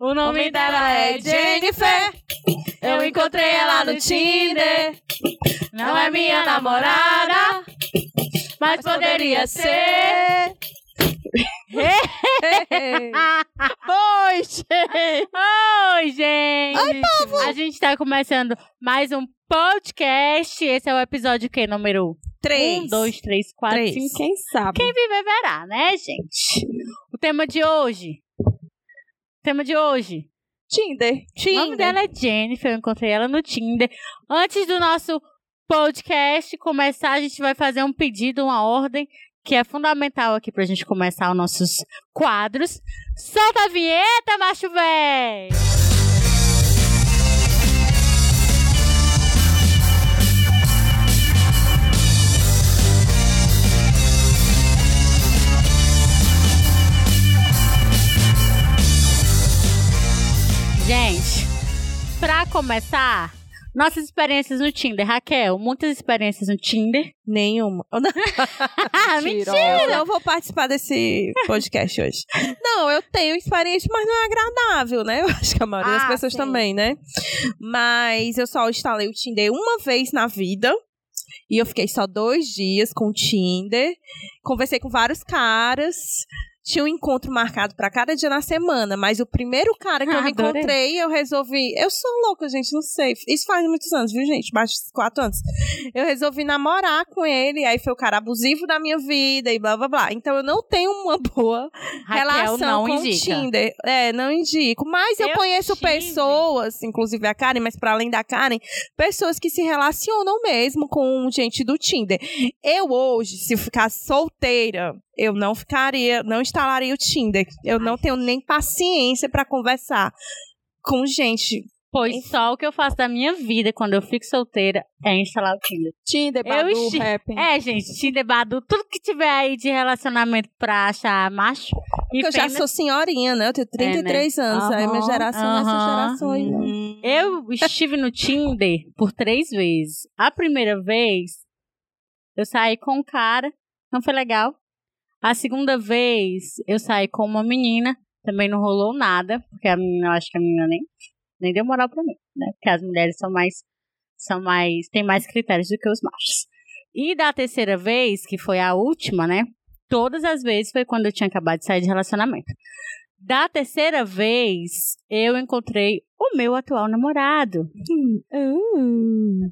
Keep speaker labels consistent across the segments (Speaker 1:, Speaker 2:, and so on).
Speaker 1: O nome dela é Jennifer. Eu encontrei ela no Tinder. Não é minha namorada, mas poderia ser.
Speaker 2: Oi, gente!
Speaker 1: Oi, gente!
Speaker 2: Oi, povo!
Speaker 1: A gente tá começando mais um podcast. Esse é o episódio que? Número
Speaker 2: Três.
Speaker 1: Um, dois, três, quatro,
Speaker 2: Três.
Speaker 1: cinco.
Speaker 2: Quem sabe?
Speaker 1: Quem viver verá, né, gente? O tema de hoje. Tema de hoje.
Speaker 2: Tinder.
Speaker 1: O nome dela é Jennifer, eu encontrei ela no Tinder. Antes do nosso podcast começar, a gente vai fazer um pedido, uma ordem, que é fundamental aqui pra gente começar os nossos quadros. Solta a vinheta, macho véi! Gente, pra começar, nossas experiências no Tinder. Raquel, muitas experiências no Tinder.
Speaker 2: Nenhuma.
Speaker 1: Ah,
Speaker 2: Eu
Speaker 1: mentira!
Speaker 2: não vou participar desse podcast hoje. Não, eu tenho experiência, mas não é agradável, né? Eu acho que a maioria das
Speaker 3: Ah,
Speaker 2: pessoas
Speaker 3: sim.
Speaker 2: também, né? Mas eu só instalei o Tinder uma vez na vida. E eu fiquei só dois dias com o Tinder. Conversei com vários caras. Tinha um encontro marcado pra cada dia na semana, mas o primeiro cara que eu
Speaker 1: Ah,
Speaker 2: me
Speaker 1: adorei.
Speaker 2: encontrei, eu resolvi. Eu sou louca, gente, não sei. Isso faz muitos anos, viu, gente? Mais de quatro anos. Eu resolvi namorar com ele, aí foi o cara abusivo da minha vida e blá blá blá. Então eu não tenho uma boa
Speaker 1: Raquel
Speaker 2: relação com
Speaker 1: indica.
Speaker 2: o Tinder. É, não indico. Mas eu,
Speaker 1: Eu
Speaker 2: conheço
Speaker 1: tive.
Speaker 2: pessoas, inclusive a Karen, mas para além da Karen, pessoas que se relacionam mesmo com gente do Tinder. Eu hoje, se eu ficar solteira, eu não ficaria, não instalaria o Tinder. Eu não tenho nem paciência para conversar com gente.
Speaker 1: Pois só o que eu faço da minha vida quando eu fico solteira é instalar o Tinder.
Speaker 3: Tinder,
Speaker 1: Eu
Speaker 3: Badu,
Speaker 1: esti-
Speaker 3: Rap.
Speaker 1: É, gente, Tinder, Badu, tudo que tiver aí de relacionamento pra achar macho
Speaker 2: Porque eu já sou senhorinha, né? Eu tenho 33 anos. Aí minha geração é essa
Speaker 1: aham.
Speaker 2: geração aí. né?
Speaker 1: Hum. Eu estive no Tinder por três vezes. A primeira vez, eu saí com um cara, não foi legal. A segunda vez, eu saí com uma menina, também não rolou nada, porque a menina, eu acho que a menina nem, nem deu moral pra mim, né? Porque as mulheres são mais, são mais, têm mais critérios do que os machos. E da terceira vez, que foi a última, né? Todas as vezes foi quando eu tinha acabado de sair de relacionamento. Da terceira vez, eu encontrei o meu atual namorado.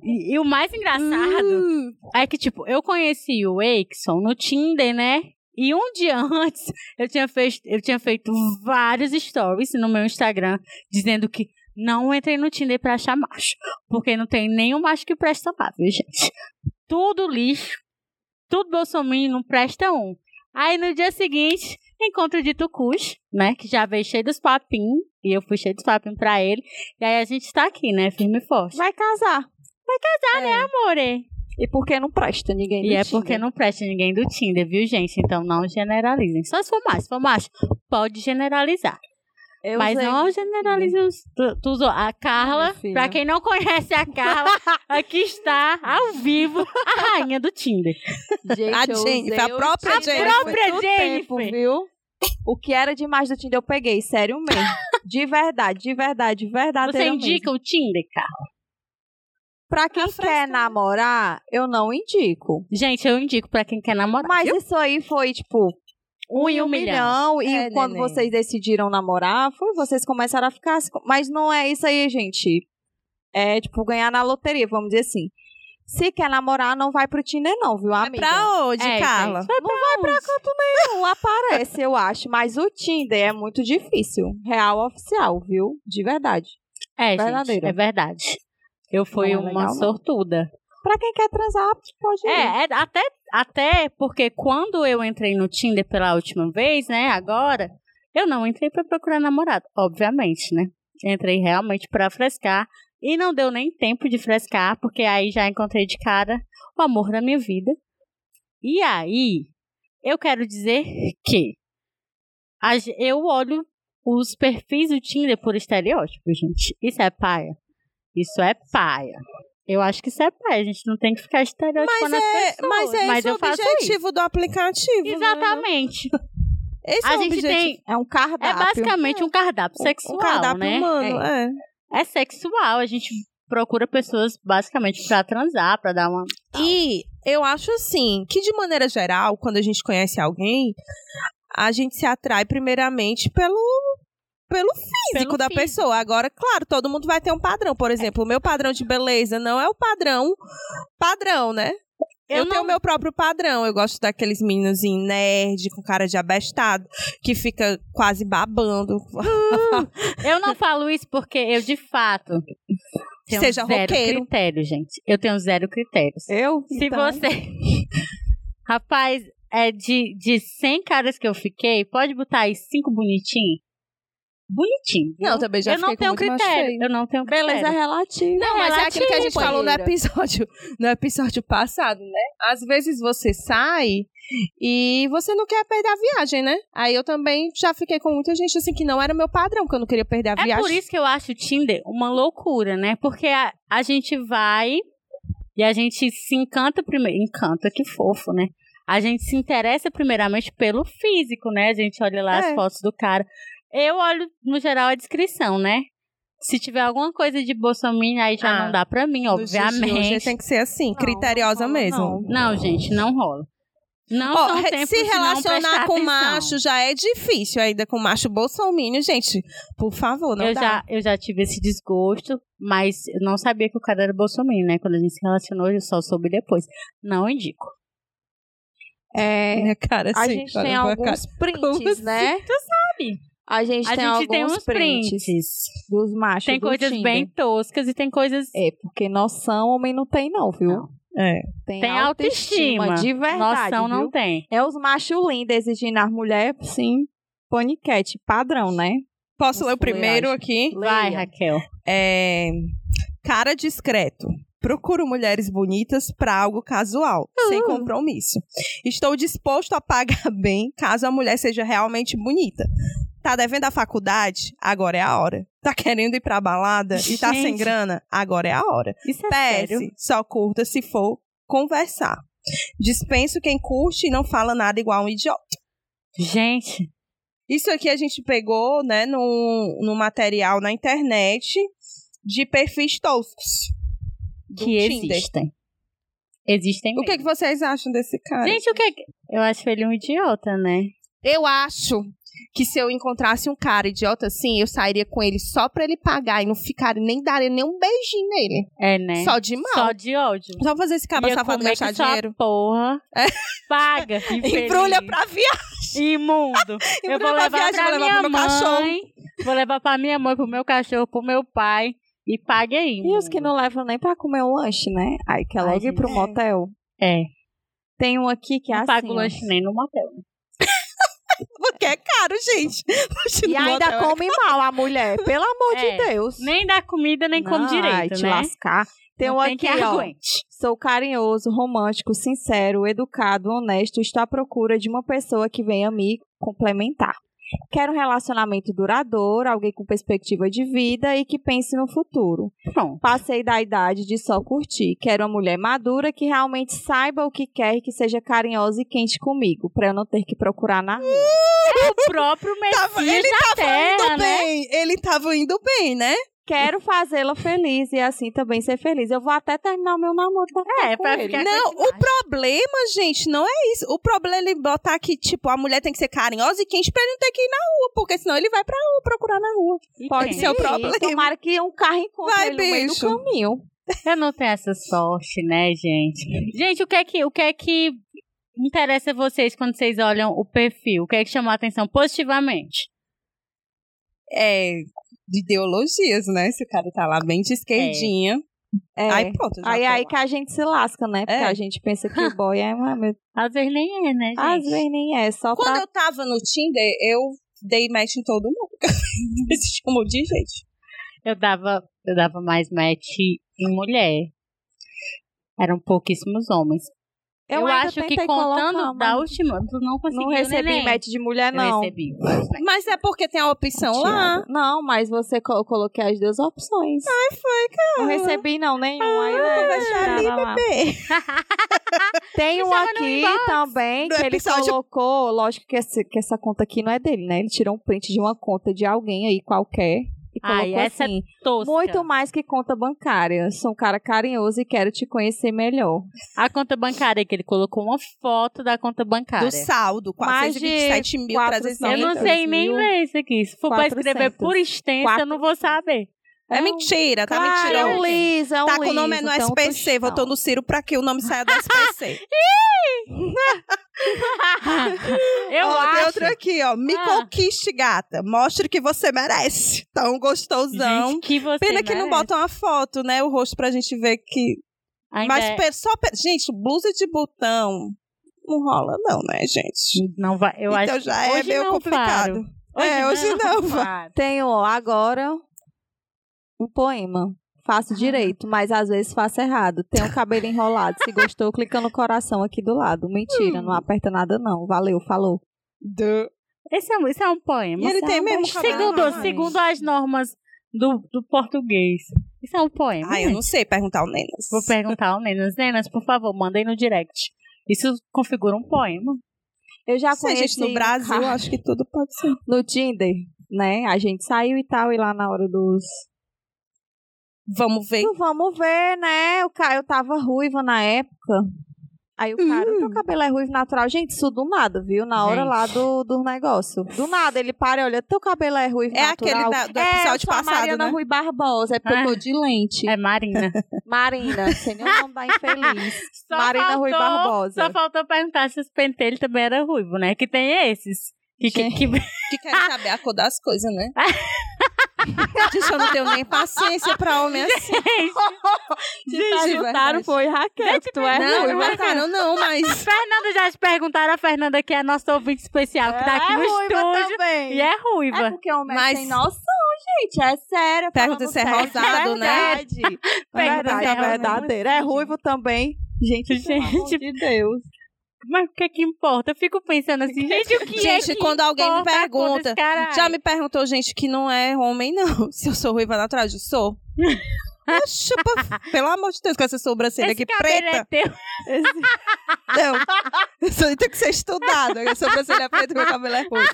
Speaker 1: E, e o mais engraçado é que, tipo, eu conheci o Exxon no Tinder, né? E um dia antes, eu tinha, feito, eu tinha feito vários stories no meu Instagram dizendo que não entrei no Tinder pra achar macho. Porque não tem nenhum macho que presta lá, viu, gente? Tudo lixo. Tudo bolsominion, não presta um. Aí no dia seguinte, encontro de Tucus, né? Que já veio cheio dos papinhos. E eu fui cheio dos papinhos pra ele. E aí a gente tá aqui, né? Firme e forte.
Speaker 3: Vai casar.
Speaker 1: Tá, né, amore?
Speaker 3: E por que não presta ninguém
Speaker 1: E
Speaker 3: do
Speaker 1: é
Speaker 3: Tinder?
Speaker 1: porque não presta ninguém do Tinder, viu, gente? Então não generalizem. Só se for macho. Se for macho, pode generalizar.
Speaker 3: Eu
Speaker 1: Mas
Speaker 3: usei
Speaker 1: não generalize os, tu, tu usou. A Carla,
Speaker 3: Minha filha.
Speaker 1: pra quem não conhece a Carla, aqui está, ao vivo, a rainha do Tinder.
Speaker 3: Gente,
Speaker 2: A
Speaker 3: eu
Speaker 2: Jennifer, a
Speaker 3: o
Speaker 2: própria
Speaker 3: Tinder
Speaker 2: Jennifer.
Speaker 1: própria
Speaker 3: muito
Speaker 1: Jennifer.
Speaker 3: Tempo, viu? O que era demais do Tinder eu peguei, sério mesmo. De verdade, de verdade, de verdade.
Speaker 1: Você indica o Tinder, Carla?
Speaker 3: Pra quem
Speaker 2: A
Speaker 3: quer namorar, eu não indico.
Speaker 1: Gente, eu indico pra quem quer namorar.
Speaker 3: Mas isso aí foi, tipo,
Speaker 1: um em um milhão.
Speaker 3: E
Speaker 2: É,
Speaker 3: quando
Speaker 2: neném.
Speaker 3: vocês decidiram namorar, foi vocês começaram a ficar. Mas não é isso aí, gente. É tipo ganhar na loteria, vamos dizer assim. Se quer namorar, não vai pro Tinder, não, viu,
Speaker 2: Vai
Speaker 3: amiga?
Speaker 2: pra onde,
Speaker 1: É,
Speaker 2: Carla?
Speaker 1: gente, vai
Speaker 3: Não vai pra canto nenhum, aparece, eu acho. Mas o Tinder é muito difícil. Real oficial, viu? De verdade.
Speaker 1: É, gente,
Speaker 3: Verdadeiro.
Speaker 1: é verdade. Eu fui
Speaker 3: Não é
Speaker 1: uma
Speaker 3: legal, não.
Speaker 1: sortuda.
Speaker 3: Pra quem quer transar, pode ir.
Speaker 1: É, é, até, até porque quando eu entrei no Tinder pela última vez, né, agora, eu não entrei pra procurar namorado, obviamente, né? Entrei realmente pra frescar e não deu nem tempo de frescar, porque aí já encontrei de cara o amor da minha vida. E aí, eu quero dizer que eu olho os perfis do Tinder por estereótipo, gente. Isso é paia. Isso é paia. Eu acho que isso é paia. A gente não tem que ficar estereotipando
Speaker 2: Mas
Speaker 1: as
Speaker 2: é,
Speaker 1: pessoas.
Speaker 2: mas é esse
Speaker 1: eu
Speaker 2: o objetivo do aplicativo. né?
Speaker 1: Exatamente.
Speaker 2: Esse é
Speaker 1: A
Speaker 2: o
Speaker 1: gente
Speaker 2: objetivo.
Speaker 1: tem.
Speaker 3: É um cardápio.
Speaker 1: É basicamente um cardápio sexual,
Speaker 2: um cardápio
Speaker 1: né?
Speaker 2: humano, é.
Speaker 1: É sexual. A gente procura pessoas basicamente pra transar, pra dar uma.
Speaker 2: E eu acho assim, que de maneira geral, quando a gente conhece alguém, a gente se atrai primeiramente pelo pelo físico
Speaker 1: Pelo
Speaker 2: da
Speaker 1: físico.
Speaker 2: pessoa. Agora, claro, todo mundo vai ter um padrão. Por exemplo, o meu padrão de beleza não é o padrão padrão, né? Eu,
Speaker 1: Eu
Speaker 2: tenho
Speaker 1: não-
Speaker 2: o meu próprio padrão. Eu gosto daqueles meninozinhos nerd, com cara de abestado, que fica quase babando.
Speaker 1: Eu não falo isso porque eu, de fato. Tenho
Speaker 2: Seja
Speaker 1: zero
Speaker 2: roqueiro.
Speaker 1: critério, gente. Eu tenho zero critérios.
Speaker 3: Eu?
Speaker 1: Se
Speaker 3: Então,
Speaker 1: você. Rapaz, é de, de 100 caras que eu fiquei, pode botar aí cinco bonitinhos? Bonitinho. viu?
Speaker 2: Não, também já
Speaker 1: eu não tenho critério. Eu não tenho critério.
Speaker 3: Beleza é relativa.
Speaker 2: Não, mas é aquilo que a gente falou no episódio, no episódio passado, né? Às vezes você sai e você não quer perder a viagem, né? Aí eu também já fiquei com muita gente assim que não era meu padrão, que eu não queria perder a
Speaker 1: É
Speaker 2: viagem.
Speaker 1: por isso que eu acho o Tinder uma loucura, né? Porque a, a gente vai e a gente se encanta primeiro. Encanta, que fofo, né? A gente se interessa primeiramente pelo físico, né? A gente olha lá
Speaker 2: É.
Speaker 1: as fotos do cara. Eu olho, no geral, a descrição, né? Se tiver alguma coisa de Bolsonaro, aí já
Speaker 2: Ah,
Speaker 1: não dá pra mim,
Speaker 2: de hoje
Speaker 1: obviamente.
Speaker 2: tem que ser assim,
Speaker 3: Não,
Speaker 2: criteriosa
Speaker 3: não,
Speaker 2: mesmo.
Speaker 3: não.
Speaker 1: Não, gente, não rola. Não tempos
Speaker 2: se relacionar com
Speaker 1: atenção.
Speaker 2: macho já é difícil, ainda com macho bolsominion, gente. Por favor, não
Speaker 1: eu
Speaker 2: dá.
Speaker 1: já, eu já tive esse desgosto, mas eu não sabia que o cara era Bolsonaro, né? Quando a gente se relacionou, eu só soube depois. Não indico.
Speaker 3: É,
Speaker 2: Minha cara,
Speaker 3: a
Speaker 2: assim,
Speaker 3: gente tem alguns
Speaker 2: Como
Speaker 3: prints,
Speaker 2: assim?
Speaker 3: né?
Speaker 1: sabe?
Speaker 3: A gente
Speaker 1: A
Speaker 3: tem
Speaker 1: gente
Speaker 3: alguns
Speaker 1: tem uns
Speaker 3: prints,
Speaker 1: prints.
Speaker 3: dos machos
Speaker 1: Tem
Speaker 3: do
Speaker 1: coisas
Speaker 3: Tinder.
Speaker 1: bem toscas e tem coisas.
Speaker 3: É, porque noção homem não tem não, viu?
Speaker 1: Não.
Speaker 2: É.
Speaker 3: Tem,
Speaker 1: Tem autoestima.
Speaker 3: de verdade,
Speaker 1: Noção não
Speaker 3: viu?
Speaker 1: tem.
Speaker 3: É os machos lindos exigindo as mulheres, sim, paniquete, padrão, né?
Speaker 2: Posso ler o
Speaker 3: Nossa,
Speaker 2: primeiro aqui?
Speaker 1: Vai,
Speaker 3: Leia.
Speaker 1: Raquel.
Speaker 2: É, cara discreto. Procuro mulheres bonitas para algo casual, sem compromisso. Estou disposto a pagar bem caso a mulher seja realmente bonita. Tá devendo a faculdade? Agora é a hora. Tá querendo ir pra balada e tá sem grana? Agora é a hora.
Speaker 1: Isso é
Speaker 2: PS,
Speaker 1: sério?
Speaker 2: só curta se for conversar. Dispenso quem curte e não fala nada igual um idiota.
Speaker 1: Gente,
Speaker 2: Isso aqui a gente pegou, né, no, no material na internet de perfis toscos.
Speaker 1: que
Speaker 2: Tinder.
Speaker 1: existem. Existem
Speaker 2: O que,
Speaker 1: mesmo.
Speaker 2: que vocês acham desse cara?
Speaker 1: Gente, o que que- Eu acho ele um idiota, né?
Speaker 2: Eu acho que se eu encontrasse um cara idiota assim, eu sairia com ele só pra ele pagar e não ficaria nem daria nem um beijinho nele.
Speaker 1: É, né?
Speaker 2: Só de mal.
Speaker 1: Só de ódio.
Speaker 2: Só fazer esse cara
Speaker 1: Ia
Speaker 2: safado
Speaker 1: comer
Speaker 2: gastar dinheiro.
Speaker 1: porra.
Speaker 2: É.
Speaker 1: Paga.
Speaker 2: Embrulha pra viagem.
Speaker 1: Imundo. Eu vou
Speaker 2: pra
Speaker 1: levar
Speaker 2: viagem,
Speaker 1: pra
Speaker 2: vou levar
Speaker 1: minha
Speaker 2: pro meu cachorro.
Speaker 1: mãe. Vou levar pra minha mãe, pro meu cachorro, pro meu pai. E pague aí.
Speaker 3: E os que não levam nem pra comer o lanche, né? Aí quer logo ir pro motel.
Speaker 1: É.
Speaker 3: Tem um aqui que é
Speaker 1: Não
Speaker 3: assim.
Speaker 1: pago
Speaker 3: ó.
Speaker 1: lanche nem no motel.
Speaker 2: Porque é caro, gente.
Speaker 3: E ainda come mal a mulher, pelo amor
Speaker 1: É,
Speaker 3: de Deus.
Speaker 1: Nem dá comida, nem come
Speaker 3: Não, ai,
Speaker 1: direito,
Speaker 3: te
Speaker 1: né?
Speaker 3: lascar. Tem
Speaker 1: Não
Speaker 3: um aqui,
Speaker 1: que
Speaker 3: ó. Sou carinhoso, romântico, sincero, educado, honesto. Estou à procura de uma pessoa que venha me complementar. Quero um relacionamento duradouro, alguém com perspectiva de vida e que pense no futuro.
Speaker 1: Pronto.
Speaker 3: Passei da idade de só curtir. Quero uma mulher madura que realmente saiba o que quer e que seja carinhosa e quente comigo, para eu não ter que procurar na rua.
Speaker 1: O próprio
Speaker 2: Tava-
Speaker 1: Messias
Speaker 2: ele
Speaker 1: da
Speaker 2: tava
Speaker 1: Terra,
Speaker 2: indo
Speaker 1: né?
Speaker 2: bem. Ele tava indo bem, né?
Speaker 3: Quero fazê-la feliz e assim também ser feliz. Eu vou até terminar o meu namoro pra ficar
Speaker 1: É,
Speaker 3: com
Speaker 1: pra
Speaker 3: ele.
Speaker 1: ficar-
Speaker 2: Não, o problema, gente, não é isso. O problema é ele botar que, tipo, a mulher tem que ser carinhosa e quente pra ele não ter que ir na rua, porque senão ele vai pra rua procurar na rua.
Speaker 1: E
Speaker 3: Pode
Speaker 2: ser o problema.
Speaker 3: Tomara que um carro encontre
Speaker 2: Vai,
Speaker 3: ele no meio do caminho.
Speaker 1: Eu não tenho essa sorte, né, gente? Gente, o que é que, o que, é que interessa a vocês quando vocês olham o perfil? O que é que chamou a atenção positivamente?
Speaker 2: É, de ideologias, né? Se o cara tá lá bem de esquerdinha.
Speaker 3: É.
Speaker 2: Aí pronto, já
Speaker 3: Aí
Speaker 2: tô
Speaker 3: aí
Speaker 2: lá.
Speaker 3: que a gente se lasca, né? Porque
Speaker 2: É.
Speaker 3: a gente pensa que o boy é uma.
Speaker 1: Às vezes nem é, né, gente?
Speaker 3: Às vezes nem é, só
Speaker 2: Quando
Speaker 3: pra.
Speaker 2: eu tava no Tinder, eu dei match em todo mundo. Um monte de gente.
Speaker 1: Eu dava, eu dava mais match em mulher. Eram pouquíssimos homens. Eu,
Speaker 3: ainda
Speaker 1: acho que contando
Speaker 3: colocar,
Speaker 1: da última, tu não conseguiu
Speaker 3: Não recebi
Speaker 1: neném.
Speaker 3: match de mulher,
Speaker 1: Eu
Speaker 3: não.
Speaker 1: recebi.
Speaker 2: Mas é porque tem a opção lá.
Speaker 3: Não, mas você co- eu coloquei as duas opções. Ai, foi, cara. Não recebi, não, nenhum. Aí eu vou deixar ali,
Speaker 2: Ah,
Speaker 3: Tem um aqui também que ele colocou. Lógico que, esse- que essa conta aqui não é dele, né? Ele tirou um print de uma conta de alguém aí qualquer. E colocou
Speaker 1: Ai, essa é
Speaker 3: assim.
Speaker 1: Tosca.
Speaker 3: Muito mais que conta bancária. Sou um cara carinhoso e quero te conhecer melhor.
Speaker 1: A conta bancária, que ele colocou uma foto da conta bancária.
Speaker 2: Do saldo,
Speaker 3: Mais de
Speaker 2: 427.300.
Speaker 1: Eu não
Speaker 3: 400
Speaker 1: sei nem
Speaker 3: mil.
Speaker 1: ler isso aqui. Se for pra escrever
Speaker 3: 400.
Speaker 1: por extenso, eu não vou saber.
Speaker 2: É mentira, tá
Speaker 3: Claro, é
Speaker 2: mentiroso.
Speaker 3: um liso, é um
Speaker 2: Tá com o nome
Speaker 3: liso,
Speaker 2: no
Speaker 3: um
Speaker 2: SPC, votou no Ciro pra que o nome saia do SPC.
Speaker 1: Eu
Speaker 2: ó, tem
Speaker 1: acho.
Speaker 2: outro aqui, ó. Me
Speaker 1: Ah.
Speaker 2: conquiste, gata. Mostre que você merece. Tão gostosão.
Speaker 1: Gente, que você
Speaker 2: Pena que não
Speaker 1: merece.
Speaker 2: botam uma foto, né? O rosto pra gente ver que.
Speaker 1: Ainda
Speaker 2: Mas
Speaker 1: é-
Speaker 2: só. Gente, blusa de botão. Não rola, não, né, gente?
Speaker 1: Não vai, eu
Speaker 2: então
Speaker 1: acho
Speaker 2: já é
Speaker 1: hoje
Speaker 2: meio
Speaker 1: não,
Speaker 2: complicado.
Speaker 1: Faro.
Speaker 2: É, hoje não, Faro.
Speaker 1: Faro.
Speaker 3: Tenho agora um poema. Faço direito, mas às vezes faço errado. Tenho o cabelo enrolado. Se gostou, clica no coração aqui do lado. Mentira, não aperta nada não. Valeu, falou.
Speaker 1: Esse é, um- esse é um poema.
Speaker 2: E ele
Speaker 3: Isso é
Speaker 2: tem
Speaker 3: um
Speaker 2: mesmo
Speaker 1: Segundo, segundo as normas do, do português. Isso é um poema.
Speaker 2: Ah, eu
Speaker 1: né?
Speaker 2: não sei perguntar ao Nenas.
Speaker 1: Vou perguntar ao Nenas. Nenas, por favor, mandei no direct. Isso configura um poema.
Speaker 3: Eu já
Speaker 2: Sei,
Speaker 3: conheci
Speaker 2: gente, no Brasil, acho que tudo pode ser.
Speaker 3: no Tinder, né? A gente saiu e tal, e lá na hora dos.
Speaker 2: Vamos ver.
Speaker 3: Então, vamos ver, né? O cara, eu tava ruiva na época. Aí o cara,
Speaker 2: Hum.
Speaker 3: teu cabelo é ruivo natural. Gente, isso do nada, viu? Na hora
Speaker 1: Gente.
Speaker 3: lá do, do negócio. Do nada, ele para e olha, teu cabelo é ruivo
Speaker 2: É
Speaker 3: natural.
Speaker 2: aquele da- do
Speaker 3: é,
Speaker 2: episódio
Speaker 3: sou a
Speaker 2: passado,
Speaker 3: Mariana
Speaker 2: né?
Speaker 3: Rui Barbosa, é porque eu tô de lente.
Speaker 1: É Marina.
Speaker 3: Marina, sem nem o nome da infeliz.
Speaker 1: Só
Speaker 3: Marina Rui
Speaker 1: faltou-
Speaker 3: Barbosa.
Speaker 1: Só faltou perguntar se os pentelhos também era ruivo, né? Que tem esses. Que, que, que...
Speaker 2: Que quer saber a cor das coisas, né? Gente, eu não tenho nem paciência pra homem assim.
Speaker 3: Te
Speaker 2: Gente, verdade.
Speaker 3: foi Raquel, que tu é
Speaker 2: Não,
Speaker 3: ruiva.
Speaker 2: não marcaram não, mas...
Speaker 1: Fernanda já te perguntaram, a Fernanda que é nossa ouvinte especial, que tá aqui
Speaker 3: é
Speaker 1: no
Speaker 3: ruiva
Speaker 1: estúdio.
Speaker 3: também.
Speaker 1: E é ruiva.
Speaker 3: É porque o
Speaker 2: Mas-
Speaker 3: Mas... tem noção, gente. É sério.
Speaker 2: Pergunta
Speaker 3: falando
Speaker 2: se é rosado, né?
Speaker 3: verdade.
Speaker 1: Pergunta
Speaker 3: verdade,
Speaker 1: se é
Speaker 3: é verdadeiro. É ruivo também. Gente, pelo amor
Speaker 1: Gente,
Speaker 3: de Deus.
Speaker 1: Mas o que que importa? Eu fico pensando assim, gente, o que é
Speaker 2: Gente, quando alguém me pergunta? Já me perguntou gente que não é homem, não. Se eu sou ruiva natural, eu sou. Oxa, pelo amor de Deus, com essa sobrancelha
Speaker 1: Esse
Speaker 2: aqui
Speaker 1: cabelo
Speaker 2: preta.
Speaker 1: é teu.
Speaker 2: Não. Isso aí tem que ser estudado. A sobrancelha preta e meu cabelo é ruim.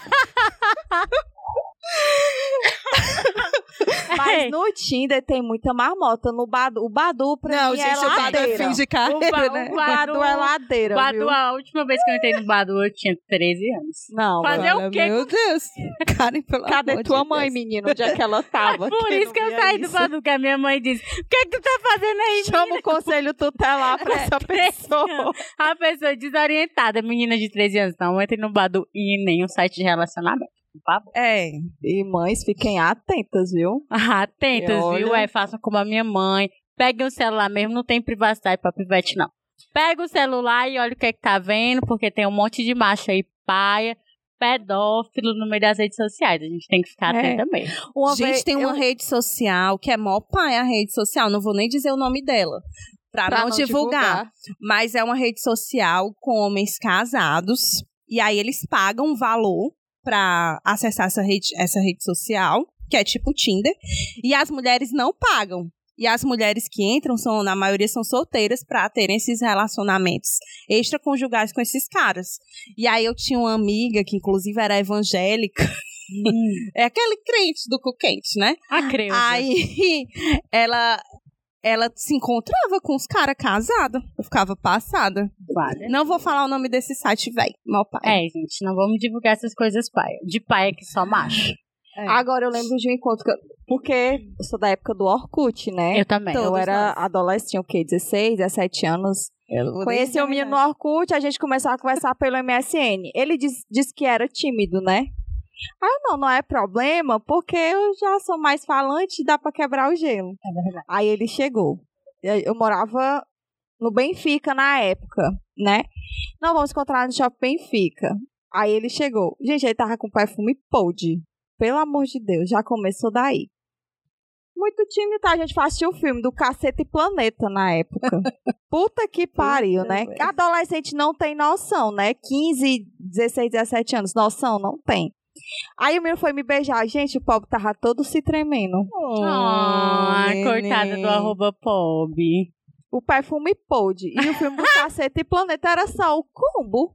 Speaker 3: Mas no Tinder tem muita marmota. No Badu, o Badu pra
Speaker 2: Não,
Speaker 3: mim
Speaker 2: gente,
Speaker 3: é
Speaker 2: o Badu é
Speaker 3: ladeira.
Speaker 2: fim de
Speaker 1: O
Speaker 2: carreira,
Speaker 1: ba-
Speaker 2: né?
Speaker 1: o
Speaker 3: O
Speaker 1: Badu,
Speaker 3: Badu é ladeira,
Speaker 1: Badu,
Speaker 3: viu?
Speaker 1: a última vez que eu entrei no Badu, eu tinha 13 anos.
Speaker 3: Não,
Speaker 1: Fazer
Speaker 3: velho.
Speaker 1: o quê
Speaker 2: Meu Deus. Karen, pelo
Speaker 3: Cadê
Speaker 2: amor
Speaker 3: tua
Speaker 2: de
Speaker 3: mãe,
Speaker 2: Deus.
Speaker 3: menino? Onde é que ela tava?
Speaker 1: Por isso
Speaker 3: não
Speaker 1: que eu saí do
Speaker 3: isso.
Speaker 1: Badu, que a minha mãe disse, o que é que tu tá fazendo aí,
Speaker 3: Chama o conselho tutelar pra essa pessoa.
Speaker 1: A pessoa desorientada, menina de 13 anos, não entre no Badu e em nenhum site de relacionamento. Favor.
Speaker 2: É.
Speaker 3: E mães, fiquem atentas, viu?
Speaker 1: Atentas,
Speaker 3: Olha.
Speaker 1: viu? É, façam como a minha mãe. Peguem o celular mesmo, não tem privacidade pra pivete, não. Pega o celular e olha o que é que tá vendo, porque tem um monte de macho aí, paia, pedófilo no meio das redes sociais. A gente tem que ficar
Speaker 3: É.
Speaker 1: atenta mesmo.
Speaker 3: Uma
Speaker 2: gente,
Speaker 3: vez-
Speaker 2: tem uma
Speaker 3: eu-
Speaker 2: rede social que é mó pai a rede social. Não vou nem dizer o nome dela. Pra,
Speaker 3: pra
Speaker 2: não, divulgar. Mas é uma rede social com homens casados. E aí eles pagam um valor pra acessar essa rede, essa rede social, que é tipo Tinder. E as mulheres não pagam. E as mulheres que entram, são, na maioria, são solteiras pra terem esses relacionamentos extraconjugais com esses caras. E aí eu tinha uma amiga que, inclusive, era evangélica. é aquele crente do cu quente, né?
Speaker 1: A Creuza.
Speaker 2: Aí ela, ela se encontrava com os caras casados. Eu ficava passada.
Speaker 1: Vale.
Speaker 2: Não vou falar o nome desse site, velho. Mal pai.
Speaker 1: É, gente, não vamos divulgar essas coisas paia. De paia que só macho.
Speaker 2: É.
Speaker 3: Agora eu lembro de um encontro que eu- porque eu sou da época do Orkut, né?
Speaker 1: Eu também.
Speaker 2: Tô.
Speaker 3: eu era
Speaker 2: nós.
Speaker 3: adolescente, tinha o quê? 16, 17 anos.
Speaker 2: Eu vou
Speaker 3: Conheci o menino no. Orkut, a gente começou a conversar pelo MSN. Ele disse disse que era tímido, né? Ah, não, não é problema, porque eu já sou mais falante e dá pra quebrar o gelo.
Speaker 1: É verdade.
Speaker 3: Aí ele chegou. Eu morava no Benfica na época, né? Não, vamos encontrar no Shopping Benfica. Aí ele chegou. Gente, ele tava com perfume podre. Pelo amor de Deus, já começou daí. muito tímido, tá? A gente assistiu o filme do Cacete Planeta na época. Puta que pariu, né? Adolescente não tem noção, né? 15, 16, 17 anos, noção não tem. Aí o menino foi me beijar. Gente, o pobre tava todo se tremendo.
Speaker 1: Ah,
Speaker 2: neném.
Speaker 1: coitada do arroba pobre.
Speaker 3: O perfume pôde. E o filme do Cacete Planeta era só o combo.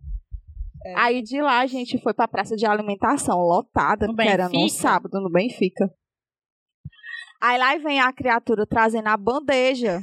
Speaker 2: É.
Speaker 3: Aí de lá a gente foi pra praça de alimentação lotada,
Speaker 1: No
Speaker 3: que era no sábado, no Benfica. Aí lá vem a criatura trazendo a bandeja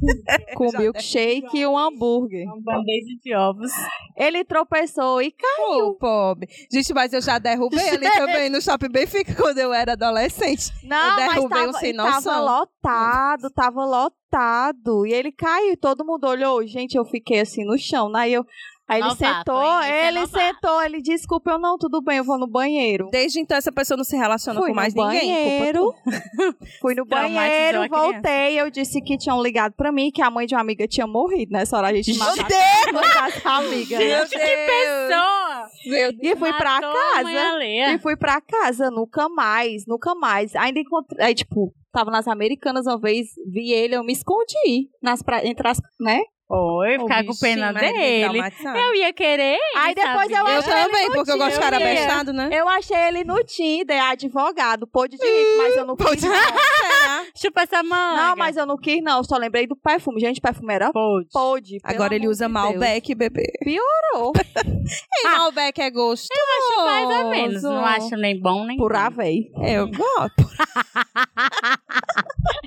Speaker 3: com milkshake e um hambúrguer.
Speaker 1: Uma bandeja de ovos.
Speaker 3: Ele tropeçou e caiu.
Speaker 2: Ô, pobre. Gente, mas eu já derrubei ali também no Shopping Benfica quando eu era adolescente.
Speaker 3: Não, mas
Speaker 2: derrubei um
Speaker 3: tava,
Speaker 2: sem
Speaker 3: e tava lotado, tava lotado. E ele caiu, e todo mundo olhou. Gente, eu fiquei assim no chão. Aí, eu, aí ele
Speaker 1: Novato,
Speaker 3: sentou,
Speaker 1: hein? É
Speaker 3: ele
Speaker 1: novato.
Speaker 3: sentou, ele desculpa, eu não, tudo bem, eu vou no banheiro.
Speaker 2: Desde então, essa pessoa não se relaciona
Speaker 3: Fui
Speaker 2: com mais
Speaker 3: no
Speaker 2: ninguém.
Speaker 3: banheiro, fui no banheiro, voltei, eu disse que tinham ligado pra mim, que a mãe de uma amiga tinha morrido nessa hora, a gente
Speaker 2: Meu
Speaker 3: matava
Speaker 2: Deus!
Speaker 3: matasse a amiga. né?
Speaker 2: Meu Deus!
Speaker 1: Pessoa!
Speaker 2: Meu
Speaker 3: E fui pra
Speaker 1: Matou
Speaker 3: casa. E fui pra casa, nunca mais, nunca mais. Ainda encontrei, aí, tipo, tava nas Americanas uma vez, vi ele, eu me escondi nas pra... entre as, né?
Speaker 1: Oi, ficar com pena dele. Eu ia querer.
Speaker 3: Aí depois eu
Speaker 1: sabia?
Speaker 2: Eu
Speaker 3: achei ele
Speaker 2: também, porque eu gosto de cara bestado, né?
Speaker 3: Eu achei ele no Tinder, advogado, pôde direito, mas eu não quis não.
Speaker 1: Chupa essa manga.
Speaker 3: Não, mas eu não quis não, só lembrei do perfume. Gente, perfume era
Speaker 1: Pode.
Speaker 3: pôde. pelo
Speaker 2: Agora ele usa
Speaker 3: de
Speaker 2: Malbec, bebê.
Speaker 3: Piorou.
Speaker 2: E Malbec é gostoso.
Speaker 1: Acho mais ou menos. Não acho nem bom nem
Speaker 3: Pura
Speaker 1: ruim.
Speaker 3: véi.
Speaker 2: Eu gosto.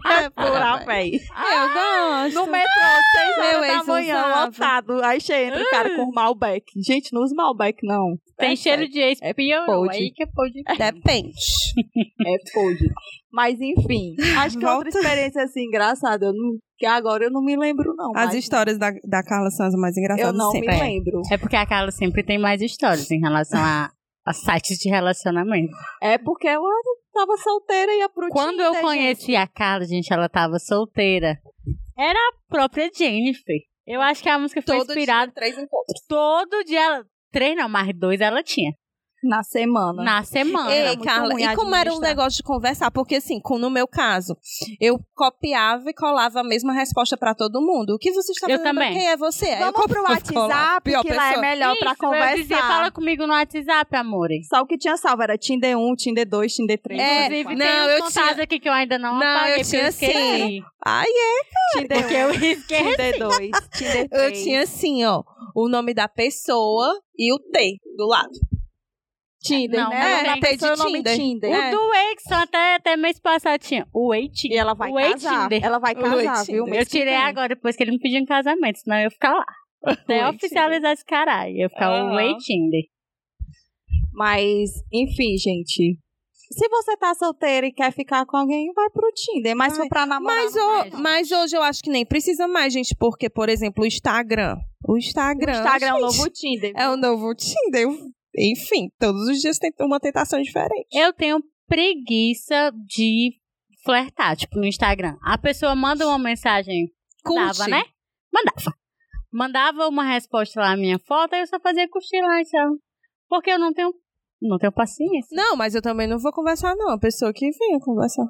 Speaker 3: É pura véi.
Speaker 2: Eu gosto.
Speaker 3: No metrô, seis
Speaker 2: Meu
Speaker 3: horas da manhã,
Speaker 2: usava.
Speaker 3: lotado. Aí che- entra o cara com Malbec. Gente, não usa Malbec, não.
Speaker 1: Tem
Speaker 3: É
Speaker 1: cheiro de
Speaker 3: É
Speaker 1: piorou.
Speaker 3: pode.
Speaker 1: Aí que é pode.
Speaker 2: Depende.
Speaker 3: É pôde. Mas enfim, acho que outra
Speaker 2: Volta.
Speaker 3: experiência assim engraçada, eu não, que agora eu não me lembro não.
Speaker 2: As
Speaker 3: mas
Speaker 2: histórias da, da Carla são as mais engraçadas
Speaker 3: Eu não
Speaker 2: sempre.
Speaker 3: me
Speaker 1: É.
Speaker 3: lembro.
Speaker 1: É porque a Carla sempre tem mais histórias em relação a, a sites de relacionamento.
Speaker 3: É porque eu tava solteira e pro
Speaker 1: Quando eu conheci a Carla, gente, ela tava solteira. Era a própria Jennifer. Eu acho que a música foi
Speaker 2: Todo
Speaker 1: inspirada.
Speaker 2: dia, três encontros.
Speaker 1: Todo dia ela. Três não, mais dois ela tinha.
Speaker 3: Na semana.
Speaker 1: Na semana.
Speaker 2: Ei, Carla,
Speaker 3: ruim
Speaker 2: e como era
Speaker 3: administrar.
Speaker 2: negócio de conversar? Porque, assim, com- no meu caso, eu copiava e colava a mesma resposta pra todo mundo. O que você está
Speaker 1: Eu
Speaker 2: fazendo?
Speaker 1: também.
Speaker 2: Quem é você? Aí eu
Speaker 3: Vamos pro
Speaker 2: e.
Speaker 3: WhatsApp,
Speaker 2: Pior
Speaker 3: que lá é
Speaker 2: pessoa.
Speaker 3: melhor pra
Speaker 1: Isso, Eu dizia, fala
Speaker 3: conversar.
Speaker 1: comigo no WhatsApp, amore.
Speaker 3: Só o que tinha salvo era Tinder 1, Tinder 2, Tinder 3.
Speaker 2: É,
Speaker 1: Inclusive,
Speaker 2: não, eu tinha-
Speaker 1: aqui que eu ainda não,
Speaker 2: Não, eu
Speaker 1: apaguei, porque
Speaker 2: tinha sim. Ai, é.
Speaker 3: Tinder
Speaker 1: Porque eu
Speaker 3: 1,
Speaker 1: esqueci.
Speaker 3: Tinder 2, Tinder 3.
Speaker 2: Eu tinha assim, ó, o nome da pessoa e o T do lado.
Speaker 3: Tinder,
Speaker 1: Não,
Speaker 3: né?
Speaker 1: não
Speaker 3: Ela
Speaker 1: tem.
Speaker 3: era a pessoa e o nome
Speaker 2: Tinder.
Speaker 3: Tinder.
Speaker 1: O
Speaker 2: É.
Speaker 1: do Exxon até, até mês passado tinha. O Wait.
Speaker 3: E ela vai
Speaker 1: o
Speaker 3: casar.
Speaker 1: Tinder.
Speaker 3: Ela vai
Speaker 2: O
Speaker 3: casar, viu?
Speaker 1: Eu tirei agora, depois que ele me pediu em casamento, senão eu ia ficar lá. Até oficializar esse caralho. Eu ia ficar o
Speaker 2: Aham.
Speaker 1: Wait Tinder.
Speaker 3: Mas, enfim, gente. Se você tá solteira e quer ficar com alguém, vai pro Tinder. Mas
Speaker 2: Ai,
Speaker 3: for pra namorar,
Speaker 2: Mas, o-
Speaker 3: gente.
Speaker 2: mas hoje eu acho que nem precisa mais, gente, porque, por exemplo, o Instagram. O
Speaker 3: o
Speaker 2: Instagram.
Speaker 3: Instagram é o
Speaker 2: gente,
Speaker 3: novo Tinder.
Speaker 2: É o novo Tinder. Enfim, todos os dias tem uma tentação diferente.
Speaker 1: Eu tenho preguiça de flertar, tipo, no Instagram. A pessoa manda uma mensagem, mandava, né? Mandava. Mandava uma resposta lá à minha foto, aí eu só fazia curtir lá, então. Porque eu não tenho, não tenho paciência.
Speaker 2: Não, mas eu também não vou conversar, não. A pessoa que venha conversar.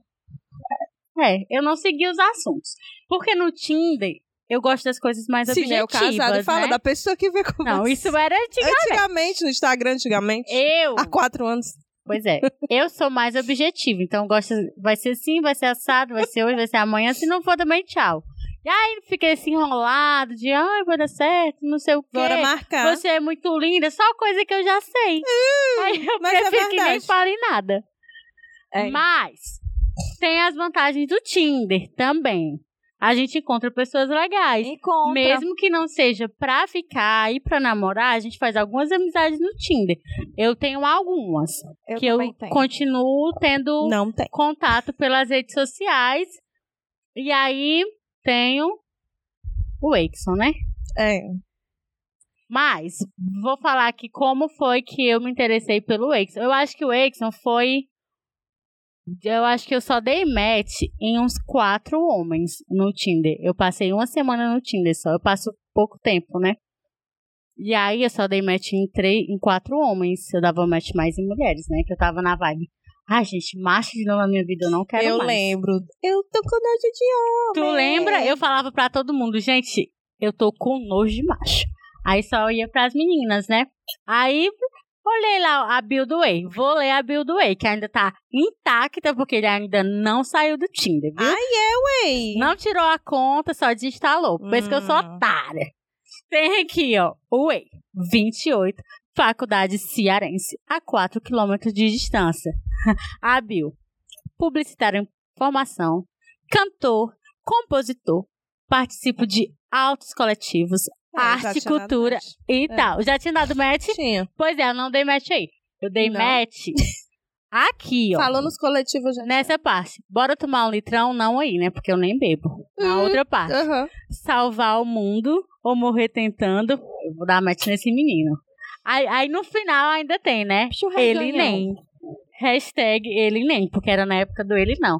Speaker 1: É, eu não segui os assuntos. Porque no Tinder, eu gosto das coisas mais
Speaker 2: Se já é o
Speaker 1: objetivas,
Speaker 2: casado, fala
Speaker 1: né?
Speaker 2: da pessoa que vem conversar.
Speaker 1: Não, isso era antigamente.
Speaker 2: Antigamente, no Instagram, antigamente.
Speaker 1: Eu,
Speaker 2: Há quatro anos.
Speaker 1: pois é, eu sou mais objetiva, então gosto, vai ser assim, vai ser assado, vai ser hoje, vai ser amanhã, se não for também tchau. E aí fiquei assim enrolado, de ai, vai dar certo, não sei o quê.
Speaker 2: Bora marcar.
Speaker 1: Você é muito linda, só coisa que eu já sei. aí eu
Speaker 2: é
Speaker 1: prefiro que nem fale nada.
Speaker 3: É.
Speaker 1: Mas tem as vantagens do Tinder também. A gente encontra pessoas legais.
Speaker 3: Encontra.
Speaker 1: Mesmo que não seja pra ficar e pra namorar, a gente faz algumas amizades no Tinder. Eu tenho algumas
Speaker 3: eu
Speaker 1: que eu
Speaker 3: tenho.
Speaker 1: continuo tendo contato pelas redes sociais. E aí tenho o Exxon, né?
Speaker 2: É.
Speaker 1: Mas vou falar aqui como foi que eu me interessei pelo Exxon. Eu acho que o Exxon foi. Eu acho que eu só dei match em uns quatro homens no Tinder. Eu passei uma semana no Tinder só. Eu passo pouco tempo, né? E aí eu só dei match em, três, em quatro homens. Eu dava match mais em mulheres, né? Que eu tava na vibe. Ai, gente, macho de novo na minha vida, eu não quero
Speaker 2: eu
Speaker 1: mais.
Speaker 2: lembro. Eu tô com nojo de homem.
Speaker 1: Tu lembra? Eu falava pra todo mundo, gente, eu tô com nojo de macho. Aí só ia pras meninas, né? Aí olhei lá a bio do Way. Vou ler a bio do Way, que ainda tá intacta, porque ele ainda não saiu do Tinder, viu?
Speaker 2: Ei,
Speaker 1: Não tirou a conta, só desinstalou. Por isso que eu sou
Speaker 2: Hum.
Speaker 1: otária. Tem aqui, ó, o Way, 28, Faculdade Cearense, a 4 quilômetros de distância. a bio, publicitário em formação, cantor, compositor, participo de altos coletivos,
Speaker 2: É,
Speaker 1: arte, cultura e
Speaker 2: É.
Speaker 1: tal. Já tinha dado match?
Speaker 2: Tinha.
Speaker 1: Pois é, eu não dei match aí. Eu dei
Speaker 2: Não?
Speaker 1: match aqui, ó.
Speaker 2: Falou nos coletivos já.
Speaker 1: Nessa parte. Bora tomar um litrão? Não aí, né? Porque eu nem bebo. Na
Speaker 2: Uhum.
Speaker 1: outra parte. Salvar o mundo ou morrer tentando. Eu vou dar match nesse menino. Aí, aí no final ainda tem, né? Ele nem. Hashtag ele nem, porque era na época do ele não.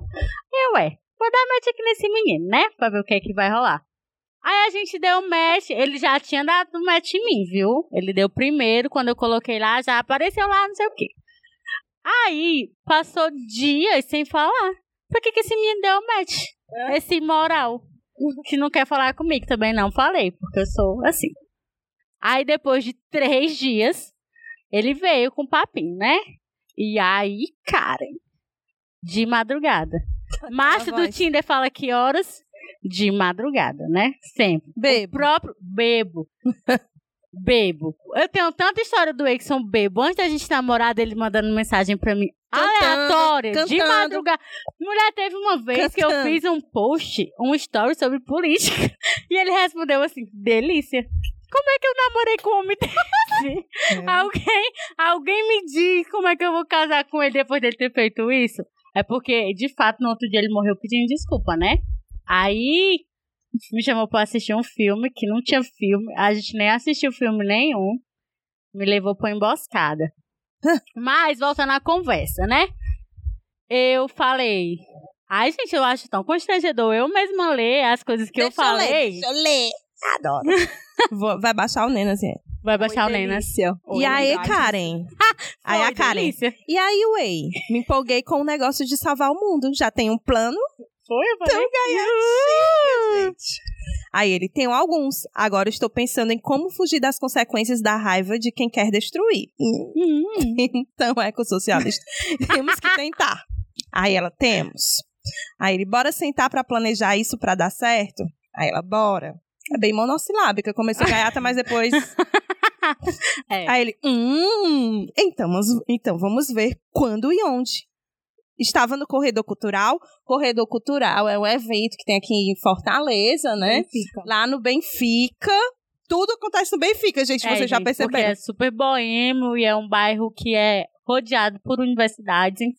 Speaker 1: Eu, ué, vou dar match aqui nesse menino, né? Pra ver o que é que vai rolar. Aí a gente deu match, ele já tinha dado match em mim, viu? Ele deu primeiro, quando eu coloquei lá, já apareceu lá, não sei o quê. Aí, passou dias sem falar. Por que, que esse menino deu match? Esse moral. Que não quer falar comigo também, não falei, porque eu sou assim. Aí, depois de três dias, ele veio com papinho, né? E aí, Karen, de madrugada. Macho do
Speaker 2: voz.
Speaker 1: Tinder fala que horas? De madrugada, né? Sempre. O
Speaker 2: Bebo.
Speaker 1: próprio. Bebo. bebo. Eu tenho tanta história do Exxon bebo. Antes da gente namorar, ele mandando mensagem pra mim.
Speaker 2: Cantando,
Speaker 1: aleatória, de
Speaker 2: cantando.
Speaker 1: madrugada. Mulher, teve uma vez que eu
Speaker 2: Cantando.
Speaker 1: fiz um post, um story sobre política. E ele respondeu assim: delícia. Como é que eu namorei com um homem desse?
Speaker 2: É.
Speaker 1: Alguém, alguém me diz como é que eu vou casar com ele depois dele ter feito isso? É porque, de fato, no outro dia ele morreu pedindo desculpa, né? Aí me chamou pra assistir um filme que não tinha filme. A gente nem assistiu filme nenhum. Me levou pra emboscada. Mas, voltando à conversa, né? Eu falei. Ai, gente, eu acho tão constrangedor eu mesma ler as coisas que eu
Speaker 2: Deixa ler,
Speaker 1: falei.
Speaker 2: deixa eu ler. Adoro. Vou- vai baixar o Nena, assim.
Speaker 1: Vai baixar o
Speaker 3: Oi,
Speaker 1: Nenas.
Speaker 3: delícia.
Speaker 2: E aí. Karen? aí a Karen.
Speaker 1: delícia.
Speaker 2: E aí, Way? Me empolguei com o negócio de salvar o mundo. Já tem um plano?
Speaker 1: Foi, eu falei.
Speaker 2: ganhadinha, gente. Aí ele tem alguns. Agora estou pensando em como fugir das consequências da raiva de quem quer destruir. Hum. Então, ecossocialista. temos que tentar. Aí ela, temos. Aí ele, bora sentar pra planejar isso pra dar certo? Aí ela, bora. É bem monossilábica. Comecei gaiata, mas depois.
Speaker 1: É.
Speaker 2: Aí ele, hum, então, então vamos ver quando e onde. Estava no Corredor Cultural. Corredor Cultural é um evento que tem aqui em Fortaleza, né?
Speaker 3: Benfica.
Speaker 2: Lá no Benfica. Tudo acontece no Benfica, gente,
Speaker 1: É,
Speaker 2: vocês já
Speaker 1: gente, Porque
Speaker 2: perceberam.
Speaker 1: é super boêmio e é um bairro que é rodeado por universidades. enfim.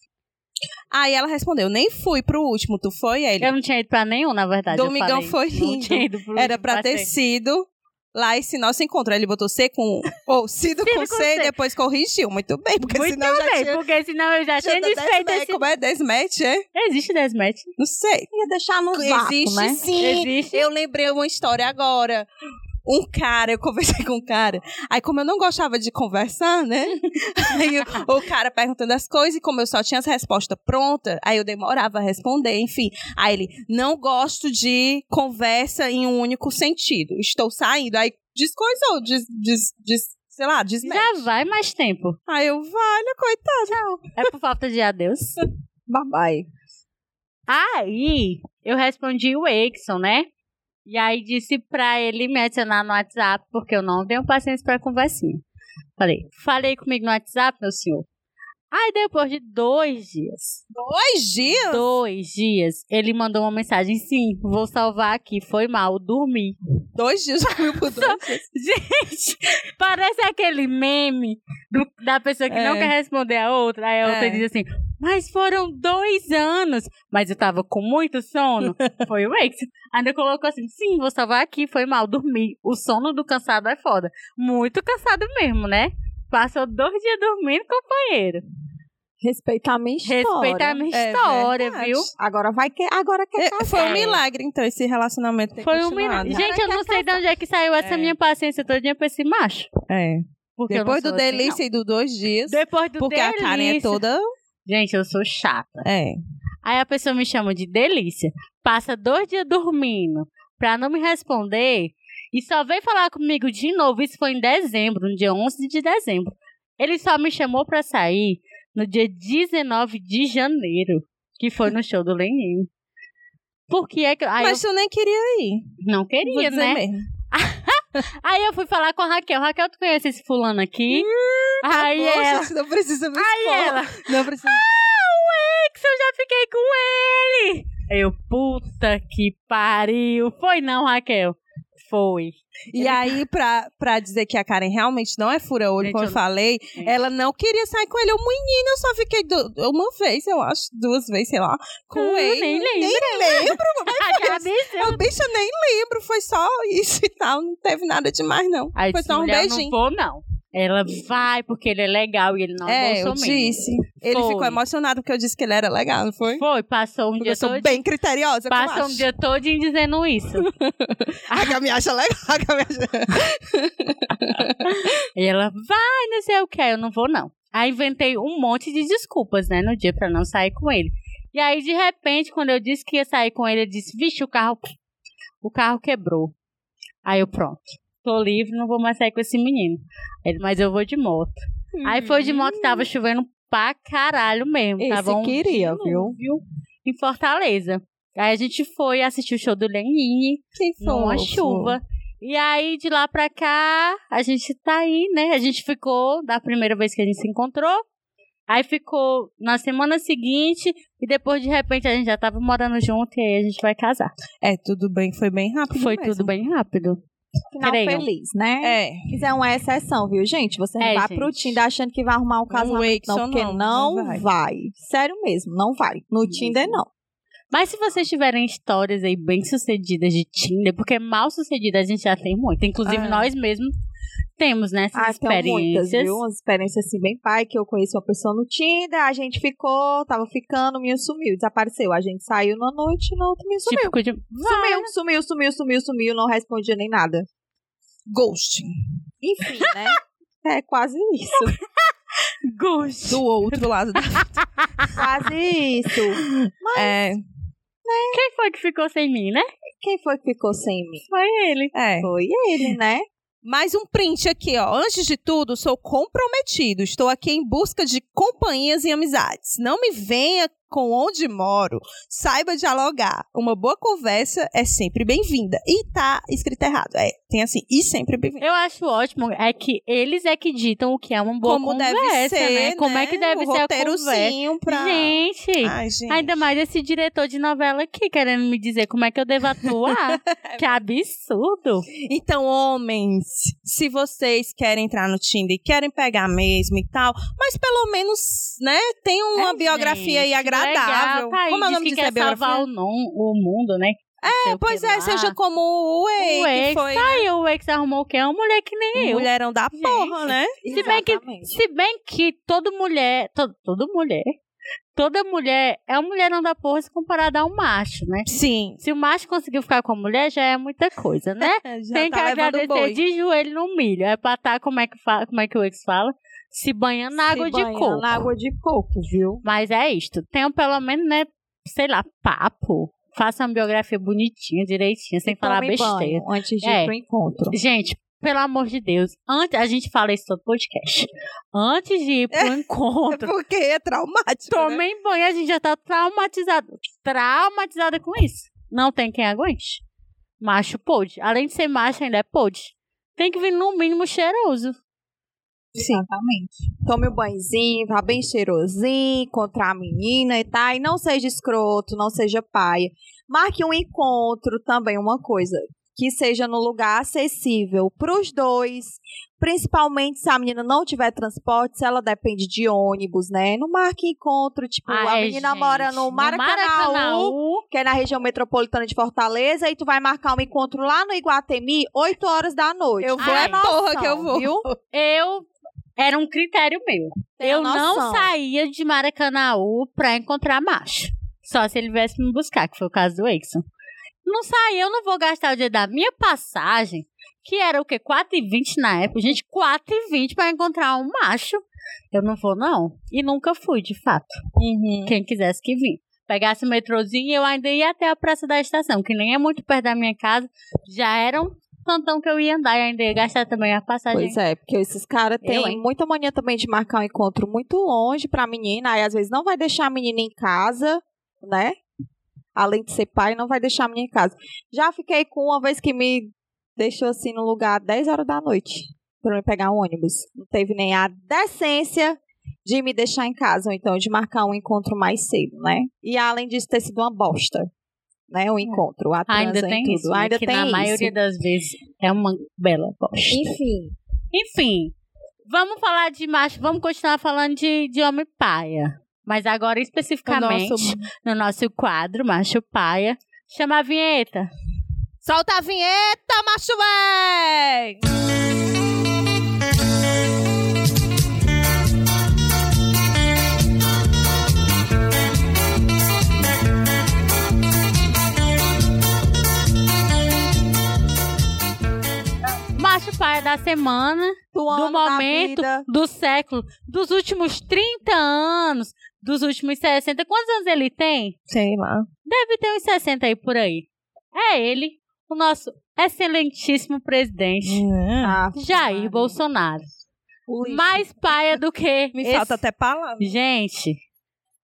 Speaker 2: Aí ela respondeu, nem fui pro último, tu foi? Ele,
Speaker 1: Eu não tinha ido pra nenhum, na verdade.
Speaker 2: Domingão foi
Speaker 1: Não
Speaker 2: lindo.
Speaker 1: tinha ido pro
Speaker 2: Era pra ter sido lá esse nosso encontro. Aí ele botou C com... Ou Cido
Speaker 1: Cido
Speaker 2: com
Speaker 1: com
Speaker 2: C e
Speaker 1: C.
Speaker 2: depois corrigiu. Muito bem, porque
Speaker 1: Muito
Speaker 2: senão já
Speaker 1: bem,
Speaker 2: tinha...
Speaker 1: porque senão eu já
Speaker 2: tinha
Speaker 1: tinha desfeito esse...
Speaker 2: Como é? Desmatch, é?
Speaker 1: Existe desmatch?
Speaker 2: Não sei.
Speaker 3: Ia deixar no vácuo,
Speaker 2: Existe
Speaker 3: né?
Speaker 2: sim.
Speaker 1: Existe.
Speaker 2: Eu lembrei uma história agora. Um cara, eu conversei com um cara. Aí, como eu não gostava de conversar, né? aí o, o cara perguntando as coisas, e como eu só tinha as respostas prontas, aí eu demorava a responder, enfim. Aí ele, não gosto de conversa em um único sentido. Estou saindo. Aí descoisou, des, des, des, sei lá, desmete.
Speaker 1: Já vai mais tempo.
Speaker 2: Aí eu, valha, coitado.
Speaker 1: É por falta de adeus.
Speaker 3: Babai.
Speaker 1: Aí, eu respondi o Exxon, né? E aí disse pra ele me adicionar no WhatsApp, porque eu não tenho paciência pra conversinha. Falei, falei comigo no WhatsApp, meu senhor. Aí depois de dois dias,
Speaker 2: Dois dias?
Speaker 1: dois dias, ele mandou uma mensagem, sim, vou salvar aqui, foi mal, dormi.
Speaker 2: Dois dias dormiu por dois dias.
Speaker 1: Gente, parece aquele meme do- da pessoa que não
Speaker 2: É.
Speaker 1: quer responder a outra. Aí a outra
Speaker 2: É.
Speaker 1: diz assim, mas foram dois anos. Mas eu tava com muito sono. Foi o ex. Ainda colocou assim, sim, vou salvar aqui, foi mal, dormi. O sono do cansado é foda. Muito cansado mesmo, né? Passou dois dias dormindo, companheiro.
Speaker 3: Respeitar a minha história.
Speaker 1: Respeita a minha
Speaker 2: É
Speaker 1: história,
Speaker 2: verdade.
Speaker 1: viu?
Speaker 3: Agora vai que agora quer
Speaker 2: É,
Speaker 3: casar.
Speaker 2: Foi um
Speaker 1: É.
Speaker 2: milagre, então, esse relacionamento ter
Speaker 1: Foi um milagre. Gente, eu não sei de onde é que saiu essa
Speaker 2: É.
Speaker 1: minha paciência todinha pra esse macho.
Speaker 2: É.
Speaker 1: Porque não
Speaker 2: Depois do
Speaker 1: assim,
Speaker 2: delícia e do dois dias.
Speaker 1: não. Depois do
Speaker 2: porque a Karen é
Speaker 1: delícia.
Speaker 2: toda
Speaker 1: Gente, eu sou chata.
Speaker 2: É.
Speaker 1: Aí a pessoa me chama de delícia. Passa dois dias dormindo pra não me responder. E só veio falar comigo de novo. Isso foi em dezembro, no dia 11 de dezembro. Ele só me chamou pra sair no dia 19 de janeiro, que foi no show do Leninho. Por que é que. Aí
Speaker 2: Mas tu nem queria ir.
Speaker 1: eu não queria, né?
Speaker 2: mesmo.
Speaker 1: Aí eu fui falar com a Raquel. Raquel, tu conhece esse fulano aqui? aí ela.
Speaker 2: Poxa, não precisa me
Speaker 1: Aí ela.
Speaker 2: Não precisa.
Speaker 1: Ah, o ex, eu já fiquei com ele. Eu, puta que pariu. Foi não, Raquel. Foi.
Speaker 2: E aí, pra, pra dizer que a Karen realmente não é fura-olho, como eu
Speaker 1: eu-
Speaker 2: falei,
Speaker 1: É.
Speaker 2: ela não queria sair com ele. O menino, eu só fiquei du- uma vez, eu acho, duas vezes, sei lá, com
Speaker 1: Hum,
Speaker 2: ele.
Speaker 1: nem lembro.
Speaker 2: Nem lembro.
Speaker 1: Bicha.
Speaker 2: Eu, bicho, eu nem lembro. Foi só isso e tal. Não teve nada demais, não.
Speaker 1: Aí
Speaker 2: Foi só um beijinho.
Speaker 1: não vou, não. Ela vai porque ele é legal e ele não
Speaker 2: é,
Speaker 1: é
Speaker 2: eu disse. Ele
Speaker 1: Foi.
Speaker 2: ficou emocionado porque eu disse que ele era legal, não foi?
Speaker 1: Foi, passou um
Speaker 2: Porque
Speaker 1: dia
Speaker 2: eu sou
Speaker 1: todo.
Speaker 2: bem criteriosa,
Speaker 1: Passou um dia todinho dizendo isso.
Speaker 2: A Gabi acha legal. A Gabi acha...
Speaker 1: E ela, vai, não sei o que, eu não vou, não. Aí inventei um monte de desculpas, né, no dia pra não sair com ele. E aí, de repente, quando eu disse que ia sair com ele, ele disse, vixe, o carro, o carro quebrou. Aí eu, pronto, tô livre, não vou mais sair com esse menino. Ele, mas eu vou de moto. Aí foi de moto, tava chovendo pra caralho mesmo.
Speaker 3: Esse
Speaker 1: tava um
Speaker 3: queria, viu?
Speaker 1: dilúvio Em Fortaleza. Aí a gente foi assistir o show do Lenine
Speaker 2: Que
Speaker 1: numa
Speaker 2: fofo.
Speaker 1: chuva. E aí, de lá pra cá, a gente tá aí, né? A gente ficou da primeira vez que a gente se encontrou. Aí ficou na semana seguinte. E depois, de repente, a gente já tava morando junto. E aí a gente vai casar.
Speaker 2: É, tudo bem, foi bem rápido
Speaker 1: Foi
Speaker 2: mesmo.
Speaker 1: tudo bem rápido.
Speaker 3: Final feliz, né?
Speaker 2: É.
Speaker 3: Isso é uma exceção, viu, gente? Você não
Speaker 1: É,
Speaker 3: vai
Speaker 1: gente.
Speaker 3: pro Tinder achando que vai arrumar um casamento,
Speaker 2: Wixon
Speaker 3: não, porque
Speaker 2: não,
Speaker 3: não,
Speaker 2: não vai.
Speaker 3: vai. Sério mesmo, não vai. No Tinder, não.
Speaker 1: Mas se vocês tiverem histórias aí bem sucedidas de Tinder, porque mal sucedida a gente já tem muito. Inclusive,
Speaker 2: Ah.
Speaker 1: nós mesmos temos, né? Essas
Speaker 3: Ah, tem muitas,
Speaker 1: experiências.
Speaker 3: viu? Umas experiências assim bem pai, que eu conheci uma pessoa no Tinder, a gente ficou, tava ficando, me sumiu, desapareceu. A gente saiu na noite, na outra me sumiu.
Speaker 1: Típico de.
Speaker 3: Sumiu, sumiu, sumiu, sumiu, sumiu, não respondia nem nada.
Speaker 2: Ghosting.
Speaker 3: Enfim, né? É quase isso.
Speaker 1: Gosto.
Speaker 2: Do outro lado da...
Speaker 3: Quase isso.
Speaker 2: É,
Speaker 1: Quem foi que ficou sem mim, né?
Speaker 3: Quem foi que ficou sem mim?
Speaker 1: Foi ele.
Speaker 2: é.
Speaker 3: Foi ele, né?
Speaker 2: Mais um print aqui, ó. Antes de tudo, sou comprometido. Estou aqui em busca de companhias e amizades. Não me venha com onde moro. Saiba dialogar. Uma boa conversa é sempre bem-vinda. E tá escrito errado. É, tem assim, e sempre bem-vinda.
Speaker 1: Eu acho ótimo é que eles é que ditam o que é uma boa
Speaker 2: Como
Speaker 1: conversa,
Speaker 2: deve ser,
Speaker 1: né? Como é que deve
Speaker 2: o
Speaker 1: ser a conversa.
Speaker 2: pra...
Speaker 1: Gente,
Speaker 2: Ai, gente.
Speaker 1: ainda mais esse diretor de novela aqui querendo me dizer como é que eu devo atuar. que absurdo.
Speaker 2: Então, homens, se vocês querem entrar no Tinder e querem pegar mesmo e tal, mas pelo menos, né, tem uma
Speaker 1: É,
Speaker 2: biografia aí
Speaker 1: gente,
Speaker 2: agradável.
Speaker 1: Legal, tá
Speaker 2: Como é o nome
Speaker 1: que?
Speaker 2: É
Speaker 1: quer salvar o, non- o mundo, né? É,
Speaker 2: Pois é, seja como o Way,
Speaker 1: o ex,
Speaker 2: que foi
Speaker 1: tá aí, o ex arrumou o quê? Uma mulher que nem
Speaker 2: um
Speaker 1: eu.
Speaker 2: mulherão da
Speaker 1: Gente.
Speaker 2: porra, né?
Speaker 1: Se bem que-. Se bem que toda mulher, to, toda mulher, toda mulher é um mulherão da porra se comparada a um macho, né?
Speaker 2: Sim.
Speaker 1: Se o macho conseguiu ficar com a mulher, já é muita coisa, né?
Speaker 2: Já
Speaker 1: Tem
Speaker 2: tá
Speaker 1: que agradecer
Speaker 2: boi.
Speaker 1: de joelho no milho. É pra estar, como é que fala, como é que o ex fala? Se banhando na
Speaker 3: Se
Speaker 1: água de
Speaker 3: banhando
Speaker 1: coco.
Speaker 3: Na água de coco, viu?
Speaker 1: Mas é isto. Tenham pelo menos, né, sei lá, papo. Faça uma biografia bonitinha, direitinha, sem falar besteira.
Speaker 3: antes de
Speaker 1: É.
Speaker 3: ir pro encontro.
Speaker 1: Gente, pelo amor de Deus, antes, a gente fala isso todo podcast. Antes de ir pro
Speaker 2: É
Speaker 1: encontro,
Speaker 2: porque é traumático, né?
Speaker 1: tomem banho, a gente já tá traumatizado. Traumatizada com isso. Não tem quem aguente. Macho pode. Além de ser macho, ainda é pode. Tem que vir no mínimo cheiroso.
Speaker 3: Exatamente. Tome um banhozinho, vá bem cheirosinho, encontrar a menina e tal. E não seja escroto, não seja paia. Marque um encontro também, uma coisa. Que seja no lugar acessível para os dois. Principalmente se a menina não tiver transporte, se ela depende de ônibus, né? Não marque encontro, tipo, a
Speaker 1: Ai,
Speaker 3: menina
Speaker 1: gente,
Speaker 3: mora no Maracanã,
Speaker 1: Maracanaú.
Speaker 3: que é na região metropolitana de Fortaleza, e tu vai marcar um encontro lá no Iguatemi, 8 horas da noite.
Speaker 2: Eu vou,
Speaker 3: Tenha
Speaker 1: é
Speaker 2: porra que eu vou.
Speaker 3: Viu?
Speaker 1: Eu. Era um critério meu.
Speaker 3: Tenha
Speaker 1: eu não saía de Maracanaú pra encontrar macho. Só se ele viesse me buscar, que foi o caso do Exxon. Não saía, eu não vou gastar o dia da minha passagem, que era o quê? 4,20 na época. Gente, 4,20 pra encontrar um macho. Eu não vou, não. E nunca fui, de fato.
Speaker 2: Uhum.
Speaker 1: Quem quisesse que vir. Pegasse o metrozinho, eu ainda ia até a Praça da Estação, que nem é muito perto da minha casa. Já era um tantão que eu ia andar e ainda ia gastar também a passagem.
Speaker 3: Pois é, porque esses caras têm muita mania também de marcar um encontro muito longe pra menina, aí às vezes não vai deixar a menina em casa, né? Além de ser pai, não vai deixar a menina em casa. Já fiquei com uma vez que me deixou assim no lugar 10 horas da noite pra eu pegar um ônibus. Não teve nem a decência de me deixar em casa, ou então de marcar um encontro mais cedo, né? E além disso ter sido uma bosta, né? O encontro, a transa
Speaker 1: Ainda
Speaker 3: e
Speaker 1: tem
Speaker 3: tudo.
Speaker 1: isso, né?
Speaker 3: Ainda
Speaker 1: que
Speaker 3: tem
Speaker 1: na
Speaker 3: isso.
Speaker 1: maioria das vezes é uma bela bosta.
Speaker 3: Enfim,
Speaker 1: Enfim, vamos falar de macho, vamos continuar falando de, de homem paia. Mas agora especificamente
Speaker 2: nosso-
Speaker 1: no nosso quadro, macho paia, chama a vinheta.
Speaker 2: Solta a vinheta, macho véi!
Speaker 1: Paia da semana,
Speaker 3: do,
Speaker 1: do momento, do século, dos últimos 30 anos, dos últimos 60. Quantos anos ele tem?
Speaker 2: Sei lá.
Speaker 1: Deve ter uns 60 aí por aí. É ele, o nosso excelentíssimo presidente,
Speaker 3: Ah,
Speaker 1: Jair. Bolsonaro.
Speaker 3: Lixo.
Speaker 1: Mais paia do que.
Speaker 2: Me
Speaker 1: esse-
Speaker 2: falta até palavra.
Speaker 1: Gente,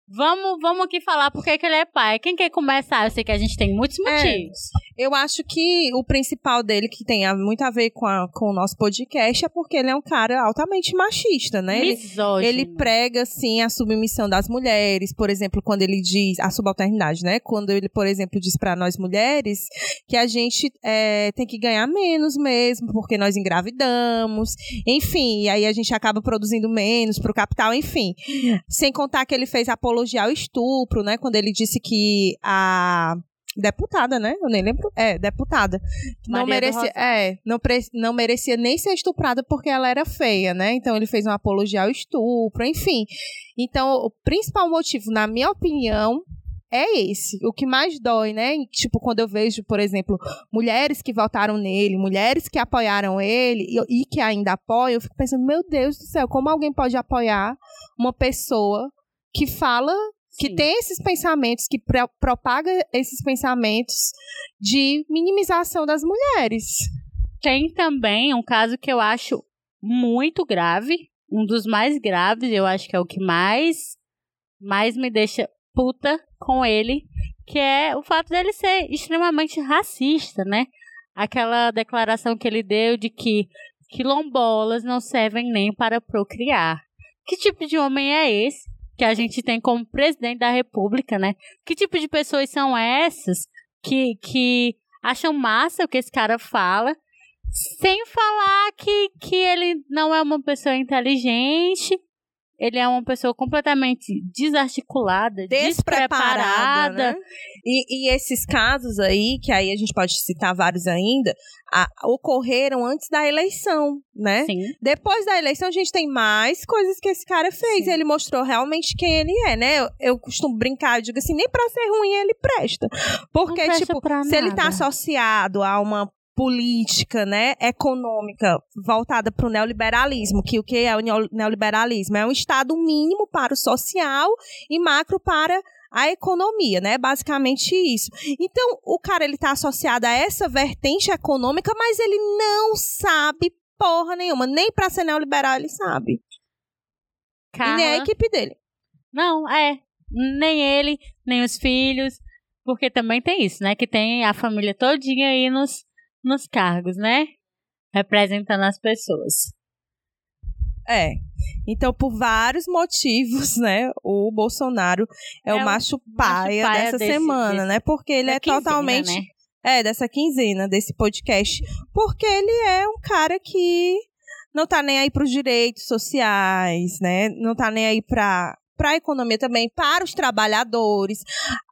Speaker 1: vamos, vamos aqui falar por que que ele é pai. Quem quer começar? Eu sei que a gente tem muitos
Speaker 2: É.
Speaker 1: motivos.
Speaker 2: Eu acho que o principal dele, que tem muito a ver com, a- com o nosso podcast, é porque ele é um cara altamente machista, né? Ele,
Speaker 1: Misógino.
Speaker 2: ele prega, assim, a submissão das mulheres, por exemplo, quando ele diz a subalternidade, né? Quando ele, por exemplo, diz pra nós mulheres que a gente é, tem que ganhar menos mesmo, porque nós engravidamos, enfim, e aí a gente acaba produzindo menos pro capital, enfim. Sem contar que ele fez apologia ao estupro, né? Quando ele disse que a deputada, né? Eu nem lembro. É, deputada. não
Speaker 1: Maria do
Speaker 2: merecia, é, não, pre- não merecia nem ser estuprada porque ela era feia, né? Então ele fez uma apologia ao estupro, enfim. Então, o principal motivo, na minha opinião, é esse. O que mais dói, né? Tipo, quando eu vejo, por exemplo, mulheres que votaram nele, mulheres que apoiaram ele e, e que ainda apoiam, eu fico pensando, meu Deus do céu, como alguém pode apoiar uma pessoa que fala que
Speaker 1: Sim.
Speaker 2: tem esses pensamentos, que pro- propaga esses pensamentos de minimização das mulheres.
Speaker 1: Tem também um caso que eu acho muito grave, um dos mais graves, eu acho que é o que mais mais me deixa puta com ele, que é o fato dele ser extremamente racista, né? Aquela declaração que ele deu de que quilombolas não servem nem para procriar. Que tipo de homem é esse que a gente tem como presidente da República, né? Que tipo de pessoas são essas que, que acham massa o que esse cara fala, sem falar que, que ele não é uma pessoa inteligente, ele é uma pessoa completamente desarticulada, despreparada.
Speaker 2: né? E, e esses casos aí, que aí a gente pode citar vários ainda, a- ocorreram antes da eleição, né?
Speaker 1: Sim.
Speaker 2: Depois da eleição, a gente tem mais coisas que esse cara fez.
Speaker 1: Sim.
Speaker 2: Ele mostrou realmente quem ele é, né? Eu, eu costumo brincar, eu digo assim, nem pra ser ruim ele presta. Porque,
Speaker 1: presta
Speaker 2: tipo, se ele tá associado a uma política, né, econômica voltada para o neoliberalismo, que o que é o neo- neoliberalismo? É um estado mínimo para o social e macro para a economia, né? Basicamente isso. Então, o cara ele tá associado a essa vertente econômica, mas ele não sabe porra nenhuma, nem para ser neoliberal ele sabe. E nem a equipe dele.
Speaker 1: Não, é. Nem ele, nem os filhos. Porque também tem isso, né? Que tem a família todinha aí nos, nos cargos, né? Representando as pessoas.
Speaker 2: É. Então, por vários motivos, né, o Bolsonaro é,
Speaker 1: É
Speaker 2: o macho paia,
Speaker 1: paia
Speaker 2: dessa
Speaker 1: desse-
Speaker 2: semana,
Speaker 1: desse-
Speaker 2: né? Porque ele é
Speaker 1: quinzena,
Speaker 2: totalmente
Speaker 1: né?
Speaker 2: É, dessa quinzena, desse podcast. Porque ele é um cara que não tá nem aí pros direitos sociais, né? Não tá nem aí pra, pra economia também, para os trabalhadores.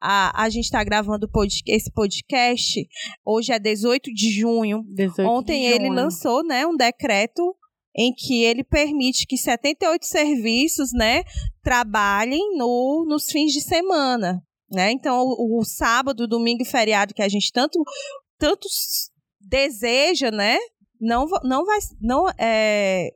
Speaker 2: A, a gente tá gravando pod- esse podcast, hoje é 18 de junho.
Speaker 1: 18 de
Speaker 2: Ontem ele
Speaker 1: junho.
Speaker 2: lançou, né, um decreto em que ele permite que 78 serviços, né, trabalhem no, nos fins de semana, né? Então, o, o sábado, domingo e feriado que a gente tanto tanto deseja, né, não, não vai. Não, é,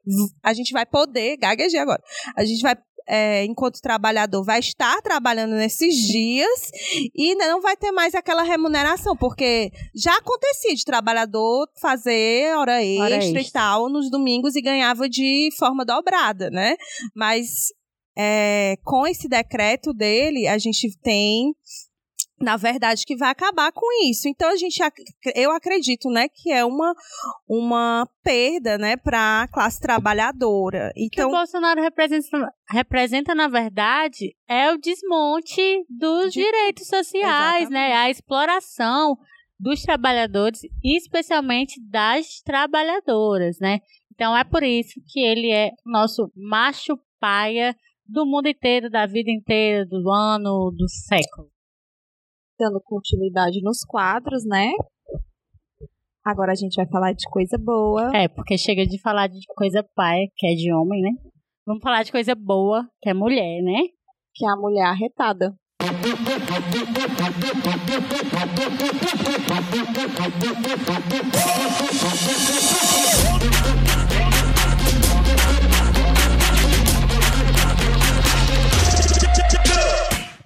Speaker 2: a gente vai poder, gaguejei agora. A gente vai é, enquanto trabalhador, vai estar trabalhando nesses dias e não vai ter mais aquela remuneração, porque já acontecia de trabalhador fazer hora extra, hora extra. e tal nos domingos e ganhava de forma dobrada, né? Mas é, com esse decreto dele, a gente tem na verdade, que vai acabar com isso. Então, a gente, eu acredito, né, que é uma, uma perda, né, para a classe trabalhadora. Então,
Speaker 1: que o Bolsonaro representa, representa, na verdade, é o desmonte dos de, direitos sociais, exatamente. né, a exploração dos trabalhadores, especialmente das trabalhadoras, né. Então, é por isso que ele é nosso macho paia do mundo inteiro, da vida inteira, do ano, do século
Speaker 3: dando continuidade nos quadros, né? Agora a gente vai falar de coisa boa.
Speaker 1: É, porque chega de falar de coisa pai, que é de homem, né? Vamos falar de coisa boa, que é mulher, né?
Speaker 3: Que é a mulher arretada.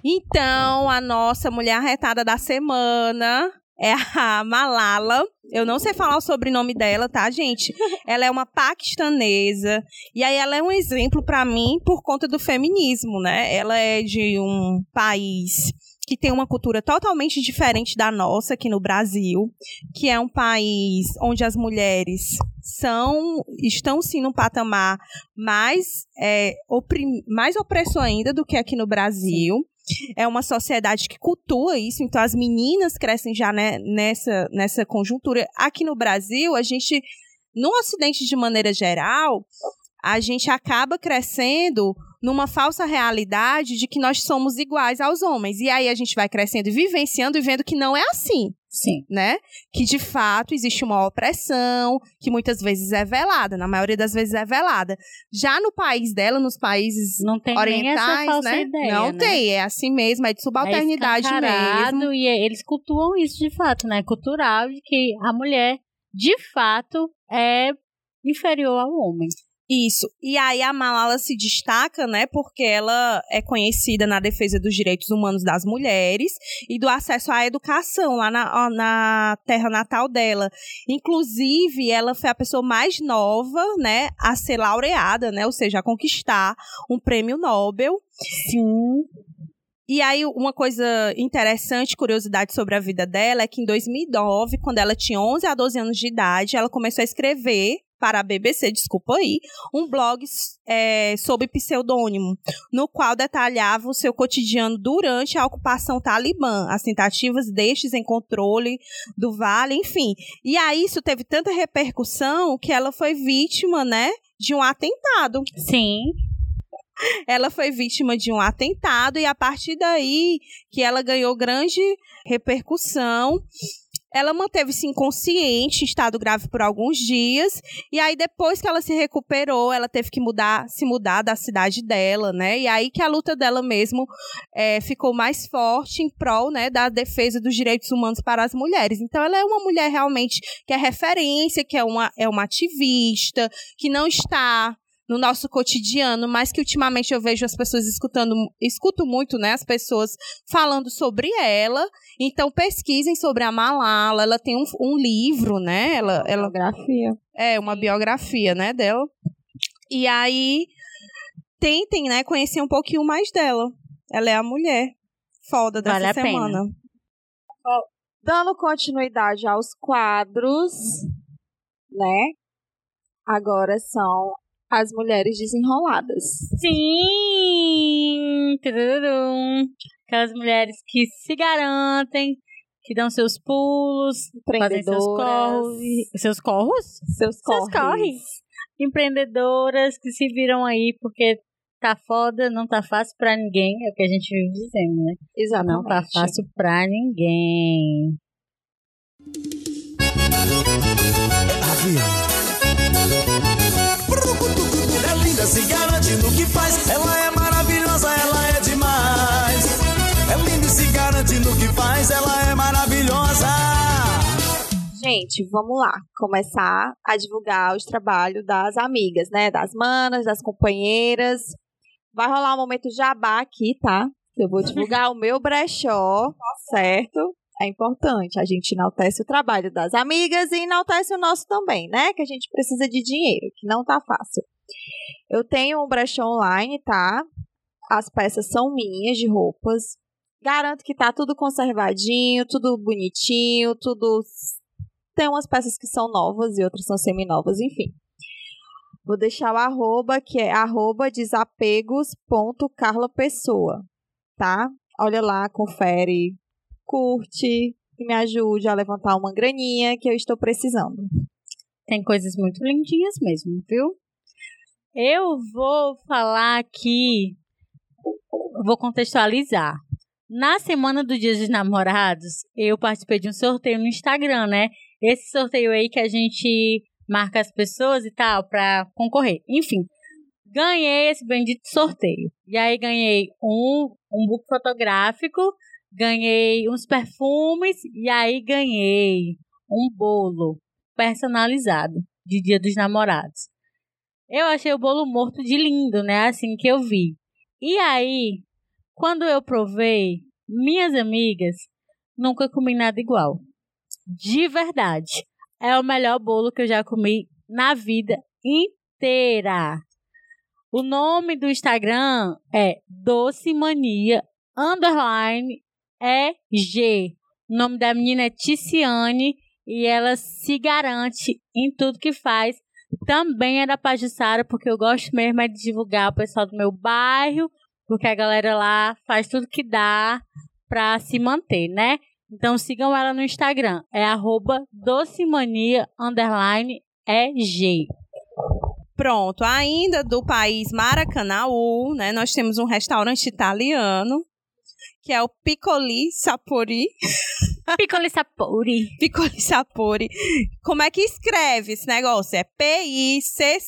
Speaker 2: Então, a nossa mulher arretada da semana é a Malala. Eu não sei falar o sobrenome dela, tá, gente? Ela é uma paquistanesa. E aí ela é um exemplo para mim por conta do feminismo, né? Ela é de um país que tem uma cultura totalmente diferente da nossa aqui no Brasil, que é um país onde as mulheres são estão sim num patamar mais é, mais opressor ainda do que aqui no Brasil. É uma sociedade que cultua isso, então as meninas crescem já né, nessa, nessa conjuntura. Aqui no Brasil, a gente, no Ocidente de maneira geral, a gente acaba crescendo numa falsa realidade de que nós somos iguais aos homens. E aí a gente vai crescendo e vivenciando e vendo que não é assim.
Speaker 1: Sim.
Speaker 2: Né? Que de fato existe uma opressão, que muitas vezes é velada, na maioria das vezes é velada. Já no país dela, nos países
Speaker 1: não tem orientais, né? Ideia,
Speaker 2: não
Speaker 1: né?
Speaker 2: tem, é assim mesmo, é de subalternidade é mesmo.
Speaker 1: E é, eles cultuam isso de fato, né? Cultural de que a mulher, de fato, é inferior ao homem.
Speaker 2: Isso. E aí a Malala se destaca, né, porque ela é conhecida na defesa dos direitos humanos das mulheres e do acesso à educação lá na, na terra natal dela. Inclusive, ela foi a pessoa mais nova, né, a ser laureada, né, ou seja, a conquistar um prêmio Nobel.
Speaker 1: Sim.
Speaker 2: E aí, uma coisa interessante, curiosidade sobre a vida dela, é que em 2009, quando ela tinha 11 a 12 anos de idade, ela começou a escrever para a BBC, desculpa aí, um blog é, sob pseudônimo, no qual detalhava o seu cotidiano durante a ocupação talibã, as tentativas destes em controle do vale, enfim. E aí isso teve tanta repercussão que ela foi vítima, né, de um atentado.
Speaker 1: Sim
Speaker 2: ela foi vítima de um atentado e a partir daí que ela ganhou grande repercussão ela manteve-se inconsciente, em estado grave por alguns dias, e aí depois que ela se recuperou, ela teve que mudar, se mudar da cidade dela, né? E aí que a luta dela mesmo é, ficou mais forte em prol, né, da defesa dos direitos humanos para as mulheres. Então ela é uma mulher realmente que é referência, que é uma, é uma ativista, que não está no nosso cotidiano, mas que ultimamente eu vejo as pessoas escutando, escuto muito, né, as pessoas falando sobre ela. Então pesquisem sobre a Malala, ela tem um, um livro, né? Ela, ela
Speaker 3: biografia.
Speaker 2: É, uma biografia, né, dela. E aí tentem, né, conhecer um pouquinho mais dela. Ela é a mulher foda dessa vale semana.
Speaker 3: Dando continuidade aos quadros, né? Agora são as mulheres desenroladas.
Speaker 1: Sim! Tudurum. Aquelas mulheres que se garantem, que dão seus pulos, fazem seus corros. Seus corros?
Speaker 3: Seus corres. Seus corres.
Speaker 1: Empreendedoras que se viram aí porque tá foda, não tá fácil pra ninguém, é o que a gente vive dizendo, né?
Speaker 3: Exatamente.
Speaker 1: Não tá fácil pra ninguém.
Speaker 3: Gente, vamos lá. Começar a divulgar os trabalhos das amigas, né? Das manas, das companheiras. Vai rolar um momento jabá aqui, tá? Eu vou divulgar o meu brechó, certo? É importante. A gente enaltece o trabalho das amigas e enaltece o nosso também, né? Que a gente precisa de dinheiro, que não tá fácil. Eu tenho um brechó online, tá? As peças são minhas de roupas. Garanto que tá tudo conservadinho, tudo bonitinho, tudo. Tem umas peças que são novas e outras são semi-novas, enfim. Vou deixar o arroba, que é arroba desapegos.carlapessoa, tá? Olha lá, confere, curte e me ajude a levantar uma graninha que eu estou precisando.
Speaker 1: Tem coisas muito lindinhas mesmo, viu? Eu vou falar aqui, vou contextualizar. Na semana do Dia dos Namorados, eu participei de um sorteio no Instagram, né? Esse sorteio aí que a gente marca as pessoas e tal para concorrer. Enfim, ganhei esse bendito sorteio. E aí ganhei um, um book fotográfico, ganhei uns perfumes e aí ganhei um bolo personalizado de Dia dos Namorados. Eu achei o bolo morto de lindo, né? Assim que eu vi. E aí, quando eu provei, minhas amigas, nunca comi nada igual. De verdade. É o melhor bolo que eu já comi na vida inteira. O nome do Instagram é Doce Mania underline EG. O nome da menina é Ticiane e ela se garante em tudo que faz. Também é da Pajussara, porque eu gosto mesmo é de divulgar o pessoal do meu bairro, porque a galera lá faz tudo que dá pra se manter, né? Então sigam ela no Instagram, é arroba docemania, underline, EG.
Speaker 2: Pronto, ainda do país Maracanaú, né? Nós temos um restaurante italiano, que é o Piccoli Sapori.
Speaker 1: Piccoli Sapori.
Speaker 2: Piccoli Sapori. Como é que escreve esse negócio? É P-I-C-C-O-L-I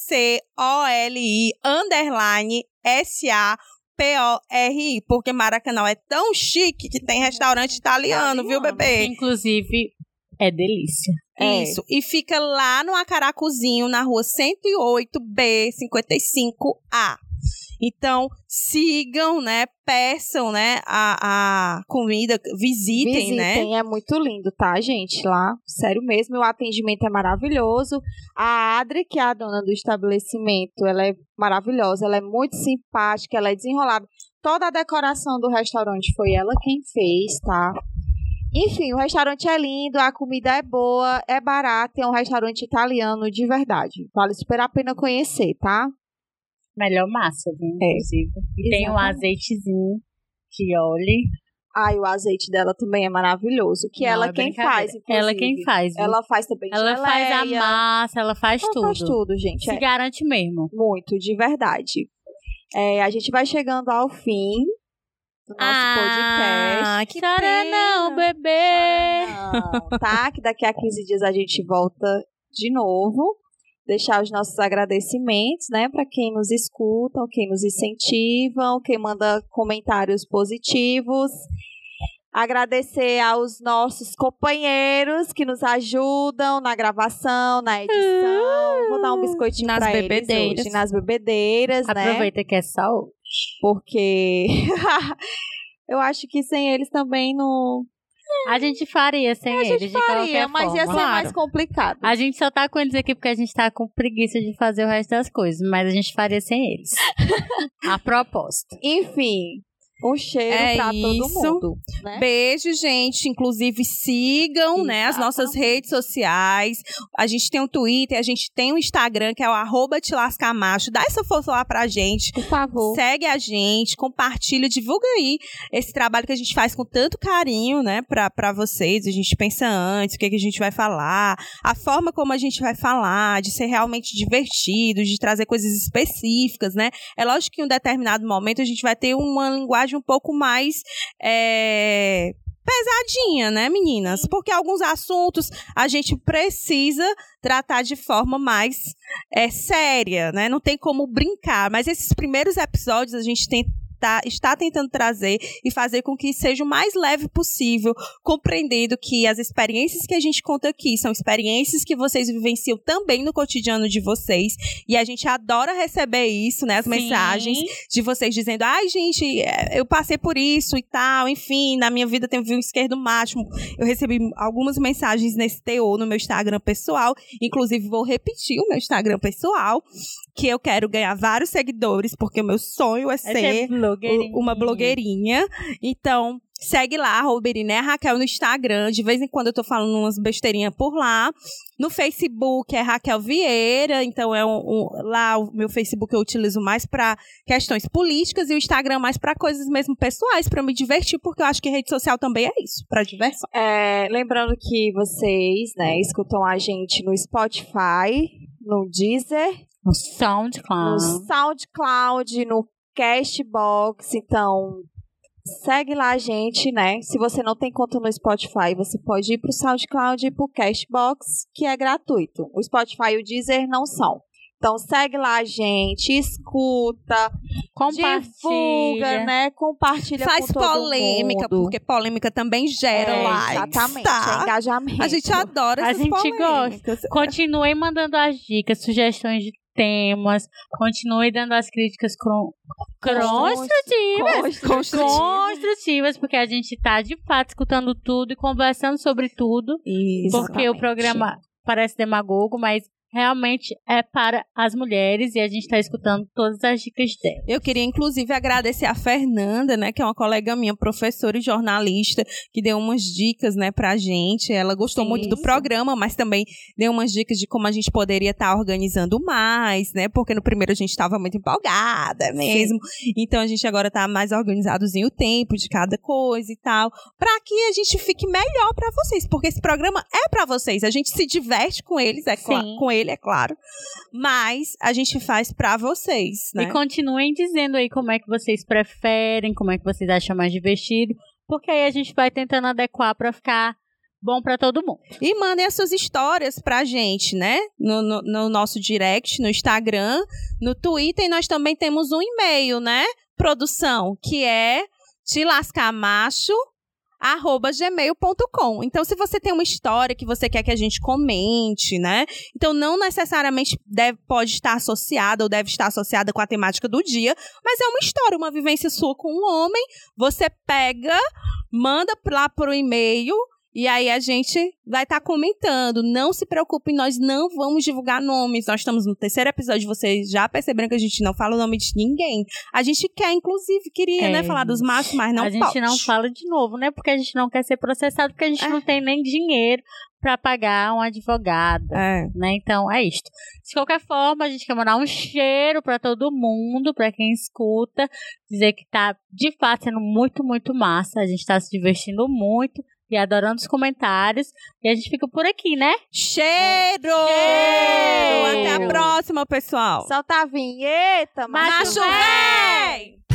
Speaker 2: underline S-A P-O-R-I, porque Maracanã é tão chique que tem restaurante italiano, viu, bebê?
Speaker 1: Inclusive, é delícia.
Speaker 3: É.
Speaker 2: Isso. E fica lá no Acaracuzinho, na rua 108B55A. Então, sigam, né? Peçam, né? A, a comida, visitem, né?
Speaker 3: Visitem, é muito lindo, tá, gente? Lá, sério mesmo, o atendimento é maravilhoso. A Adri, que é a dona do estabelecimento, ela é maravilhosa, ela é muito simpática, ela é desenrolada. Toda a decoração do restaurante foi ela quem fez, tá? Enfim, o restaurante é lindo, a comida é boa, é barato, é um restaurante italiano de verdade. Vale super a pena conhecer, tá?
Speaker 1: Melhor massa, viu? Inclusive. E tem um
Speaker 3: exatamente.
Speaker 1: azeitezinho que olhe.
Speaker 3: Ai, o azeite dela também é maravilhoso. Que
Speaker 1: Não,
Speaker 3: ela
Speaker 1: é
Speaker 3: quem faz, inclusive.
Speaker 1: Ela quem faz, viu?
Speaker 3: Ela faz também
Speaker 1: Ela faz a
Speaker 3: geleia.
Speaker 1: massa, ela faz
Speaker 3: Ela
Speaker 1: tudo.
Speaker 3: faz tudo, gente.
Speaker 1: Se
Speaker 3: é.
Speaker 1: garante mesmo.
Speaker 3: Muito, de verdade. É, a gente vai chegando ao fim do nosso podcast.
Speaker 2: Ah, que
Speaker 1: Chora
Speaker 2: pena.
Speaker 1: não, bebê.
Speaker 3: Não, tá? Que daqui a 15 dias a gente volta de novo. Deixar os nossos agradecimentos, né? Para quem nos escutam, quem nos incentivam, quem manda comentários positivos. Agradecer aos nossos companheiros que nos ajudam na gravação, na edição. Vou dar um biscoitinho
Speaker 2: Nas
Speaker 3: pra eles
Speaker 2: bebedeiras.
Speaker 3: hoje, nas bebedeiras, né?
Speaker 1: Aproveita que é sal.
Speaker 3: Porque eu acho que sem eles também não
Speaker 1: A gente faria sem
Speaker 3: a
Speaker 1: eles,
Speaker 3: gente
Speaker 1: de
Speaker 3: faria,
Speaker 1: qualquer
Speaker 3: mas
Speaker 1: forma.
Speaker 3: ia ser
Speaker 2: Claro.
Speaker 3: mais complicado.
Speaker 1: A gente só tá com eles aqui porque a gente tá com preguiça de fazer o resto das coisas, mas a gente faria sem eles. a propósito.
Speaker 3: Enfim, um cheiro
Speaker 2: É
Speaker 3: pra todo
Speaker 2: isso.
Speaker 3: mundo. Né?
Speaker 2: Beijo, gente. Inclusive, sigam né, as nossas redes sociais. A gente tem um Twitter, a gente tem um Instagram, que é o arroba Te Lascar Macho. Dá essa força lá pra gente.
Speaker 3: Por favor.
Speaker 2: Segue a gente, compartilha, divulga aí esse trabalho que a gente faz com tanto carinho, né, pra, pra vocês. A gente pensa antes, o que, que a gente vai falar, a forma como a gente vai falar, de ser realmente divertido, de trazer coisas específicas, né. É lógico que em um determinado momento a gente vai ter uma linguagem um pouco mais. é, Pesadinha, né, meninas? Porque alguns assuntos a gente precisa tratar de forma mais é, séria, né? Não tem como brincar. Mas esses primeiros episódios a gente tem, tá, está tentando trazer e fazer com que seja o mais leve possível, compreendendo que as experiências que a gente conta aqui são experiências que vocês vivenciam também no cotidiano de vocês. E a gente adora receber isso, né? As
Speaker 1: Sim.
Speaker 2: mensagens de vocês dizendo, ai, gente, é, eu passei por isso e tal, enfim, na minha vida teve um esquerdo macho. Eu recebi algumas mensagens nesse teor no meu Instagram pessoal. Inclusive, vou repetir o meu Instagram pessoal, que eu quero ganhar vários seguidores, porque o meu sonho é
Speaker 1: Essa
Speaker 2: ser
Speaker 1: é blogueirinha.
Speaker 2: uma blogueirinha. Então, segue lá, Roberina é Raquel no Instagram. De vez em quando eu tô falando umas besteirinhas por lá. No Facebook é Raquel Vieira. Então, é um, um- lá o meu Facebook eu utilizo mais pra questões políticas e o Instagram mais pra coisas mesmo pessoais, pra me divertir, porque eu acho que rede social também é isso, pra diversão.
Speaker 3: É, lembrando que vocês, né, escutam a gente no Spotify, no Deezer,
Speaker 1: No SoundCloud.
Speaker 3: no SoundCloud, no Castbox, então segue lá a gente, né? Se você não tem conta no Spotify, você pode ir pro SoundCloud e pro Castbox, que é gratuito. O Spotify e o Deezer não são. Então segue lá a gente, escuta, divulga,
Speaker 1: Compartilha.
Speaker 3: né? Compartilha
Speaker 2: Faz
Speaker 3: com todo
Speaker 2: polêmica,
Speaker 3: mundo.
Speaker 2: porque polêmica também gera
Speaker 3: É,
Speaker 2: likes,
Speaker 3: Exatamente, é
Speaker 2: tá?
Speaker 3: engajamento.
Speaker 2: A gente adora
Speaker 1: A
Speaker 2: essas
Speaker 1: gente
Speaker 2: polêmicas.
Speaker 1: Continue mandando as dicas, sugestões de temas. Continue dando as críticas construtivas. Construtivas, porque a gente tá de fato escutando tudo e conversando sobre tudo.
Speaker 2: Isso.
Speaker 1: Porque o programa parece demagogo, mas realmente é para as mulheres e a gente tá escutando todas as dicas dela.
Speaker 2: Eu queria, inclusive, agradecer a Fernanda, né, que é uma colega minha, professora e jornalista, que deu umas dicas, né, pra gente. Ela gostou
Speaker 3: Sim,
Speaker 2: muito do
Speaker 3: sim.
Speaker 2: programa, mas também deu umas dicas de como a gente poderia estar organizando mais, né, porque no primeiro a gente estava muito empolgada mesmo. Então a gente agora tá mais organizadozinho o tempo de cada coisa e tal, pra que a gente fique melhor pra vocês, porque esse programa é pra vocês. A gente se diverte com eles, é
Speaker 1: Sim.
Speaker 2: com ele, é claro, mas a gente faz pra vocês, né?
Speaker 1: E continuem dizendo aí como é que vocês preferem, como é que vocês acham mais divertido, porque aí a gente vai tentando adequar pra ficar bom pra todo mundo.
Speaker 2: E mandem as suas histórias pra gente, né? No, no- no nosso direct, no Instagram, no Twitter. E nós também temos um e-mail, né? Produção, que é tilascamacho arroba gmail.com. Então, se você tem uma história que você quer que a gente comente, né? Então, não necessariamente deve, pode estar associada ou deve estar associada com a temática do dia, mas é uma história, uma vivência sua com um homem. Você pega, manda lá pro e-mail e aí a gente vai estar comentando. Não se preocupe, nós não vamos divulgar nomes. Nós estamos no terceiro episódio, vocês já perceberam que a gente não fala o nome de ninguém. A gente quer, inclusive, queria,
Speaker 1: É,
Speaker 2: né, falar dos machos, mas não
Speaker 1: a gente
Speaker 2: pode.
Speaker 1: não fala de novo, né? Porque a gente não quer ser processado, porque a gente
Speaker 2: É.
Speaker 1: não tem nem dinheiro pra pagar um advogado.
Speaker 2: É.
Speaker 1: Né? Então é isto. De qualquer forma, a gente quer mandar um cheiro pra todo mundo, pra quem escuta, dizer que tá de fato sendo muito, muito massa. A gente tá se divertindo muito e adorando os comentários. E a gente fica por aqui, né?
Speaker 2: Cheiro!
Speaker 1: Cheiro!
Speaker 2: Até a próxima, pessoal.
Speaker 3: Solta a vinheta,
Speaker 1: Macho
Speaker 2: Macho véi!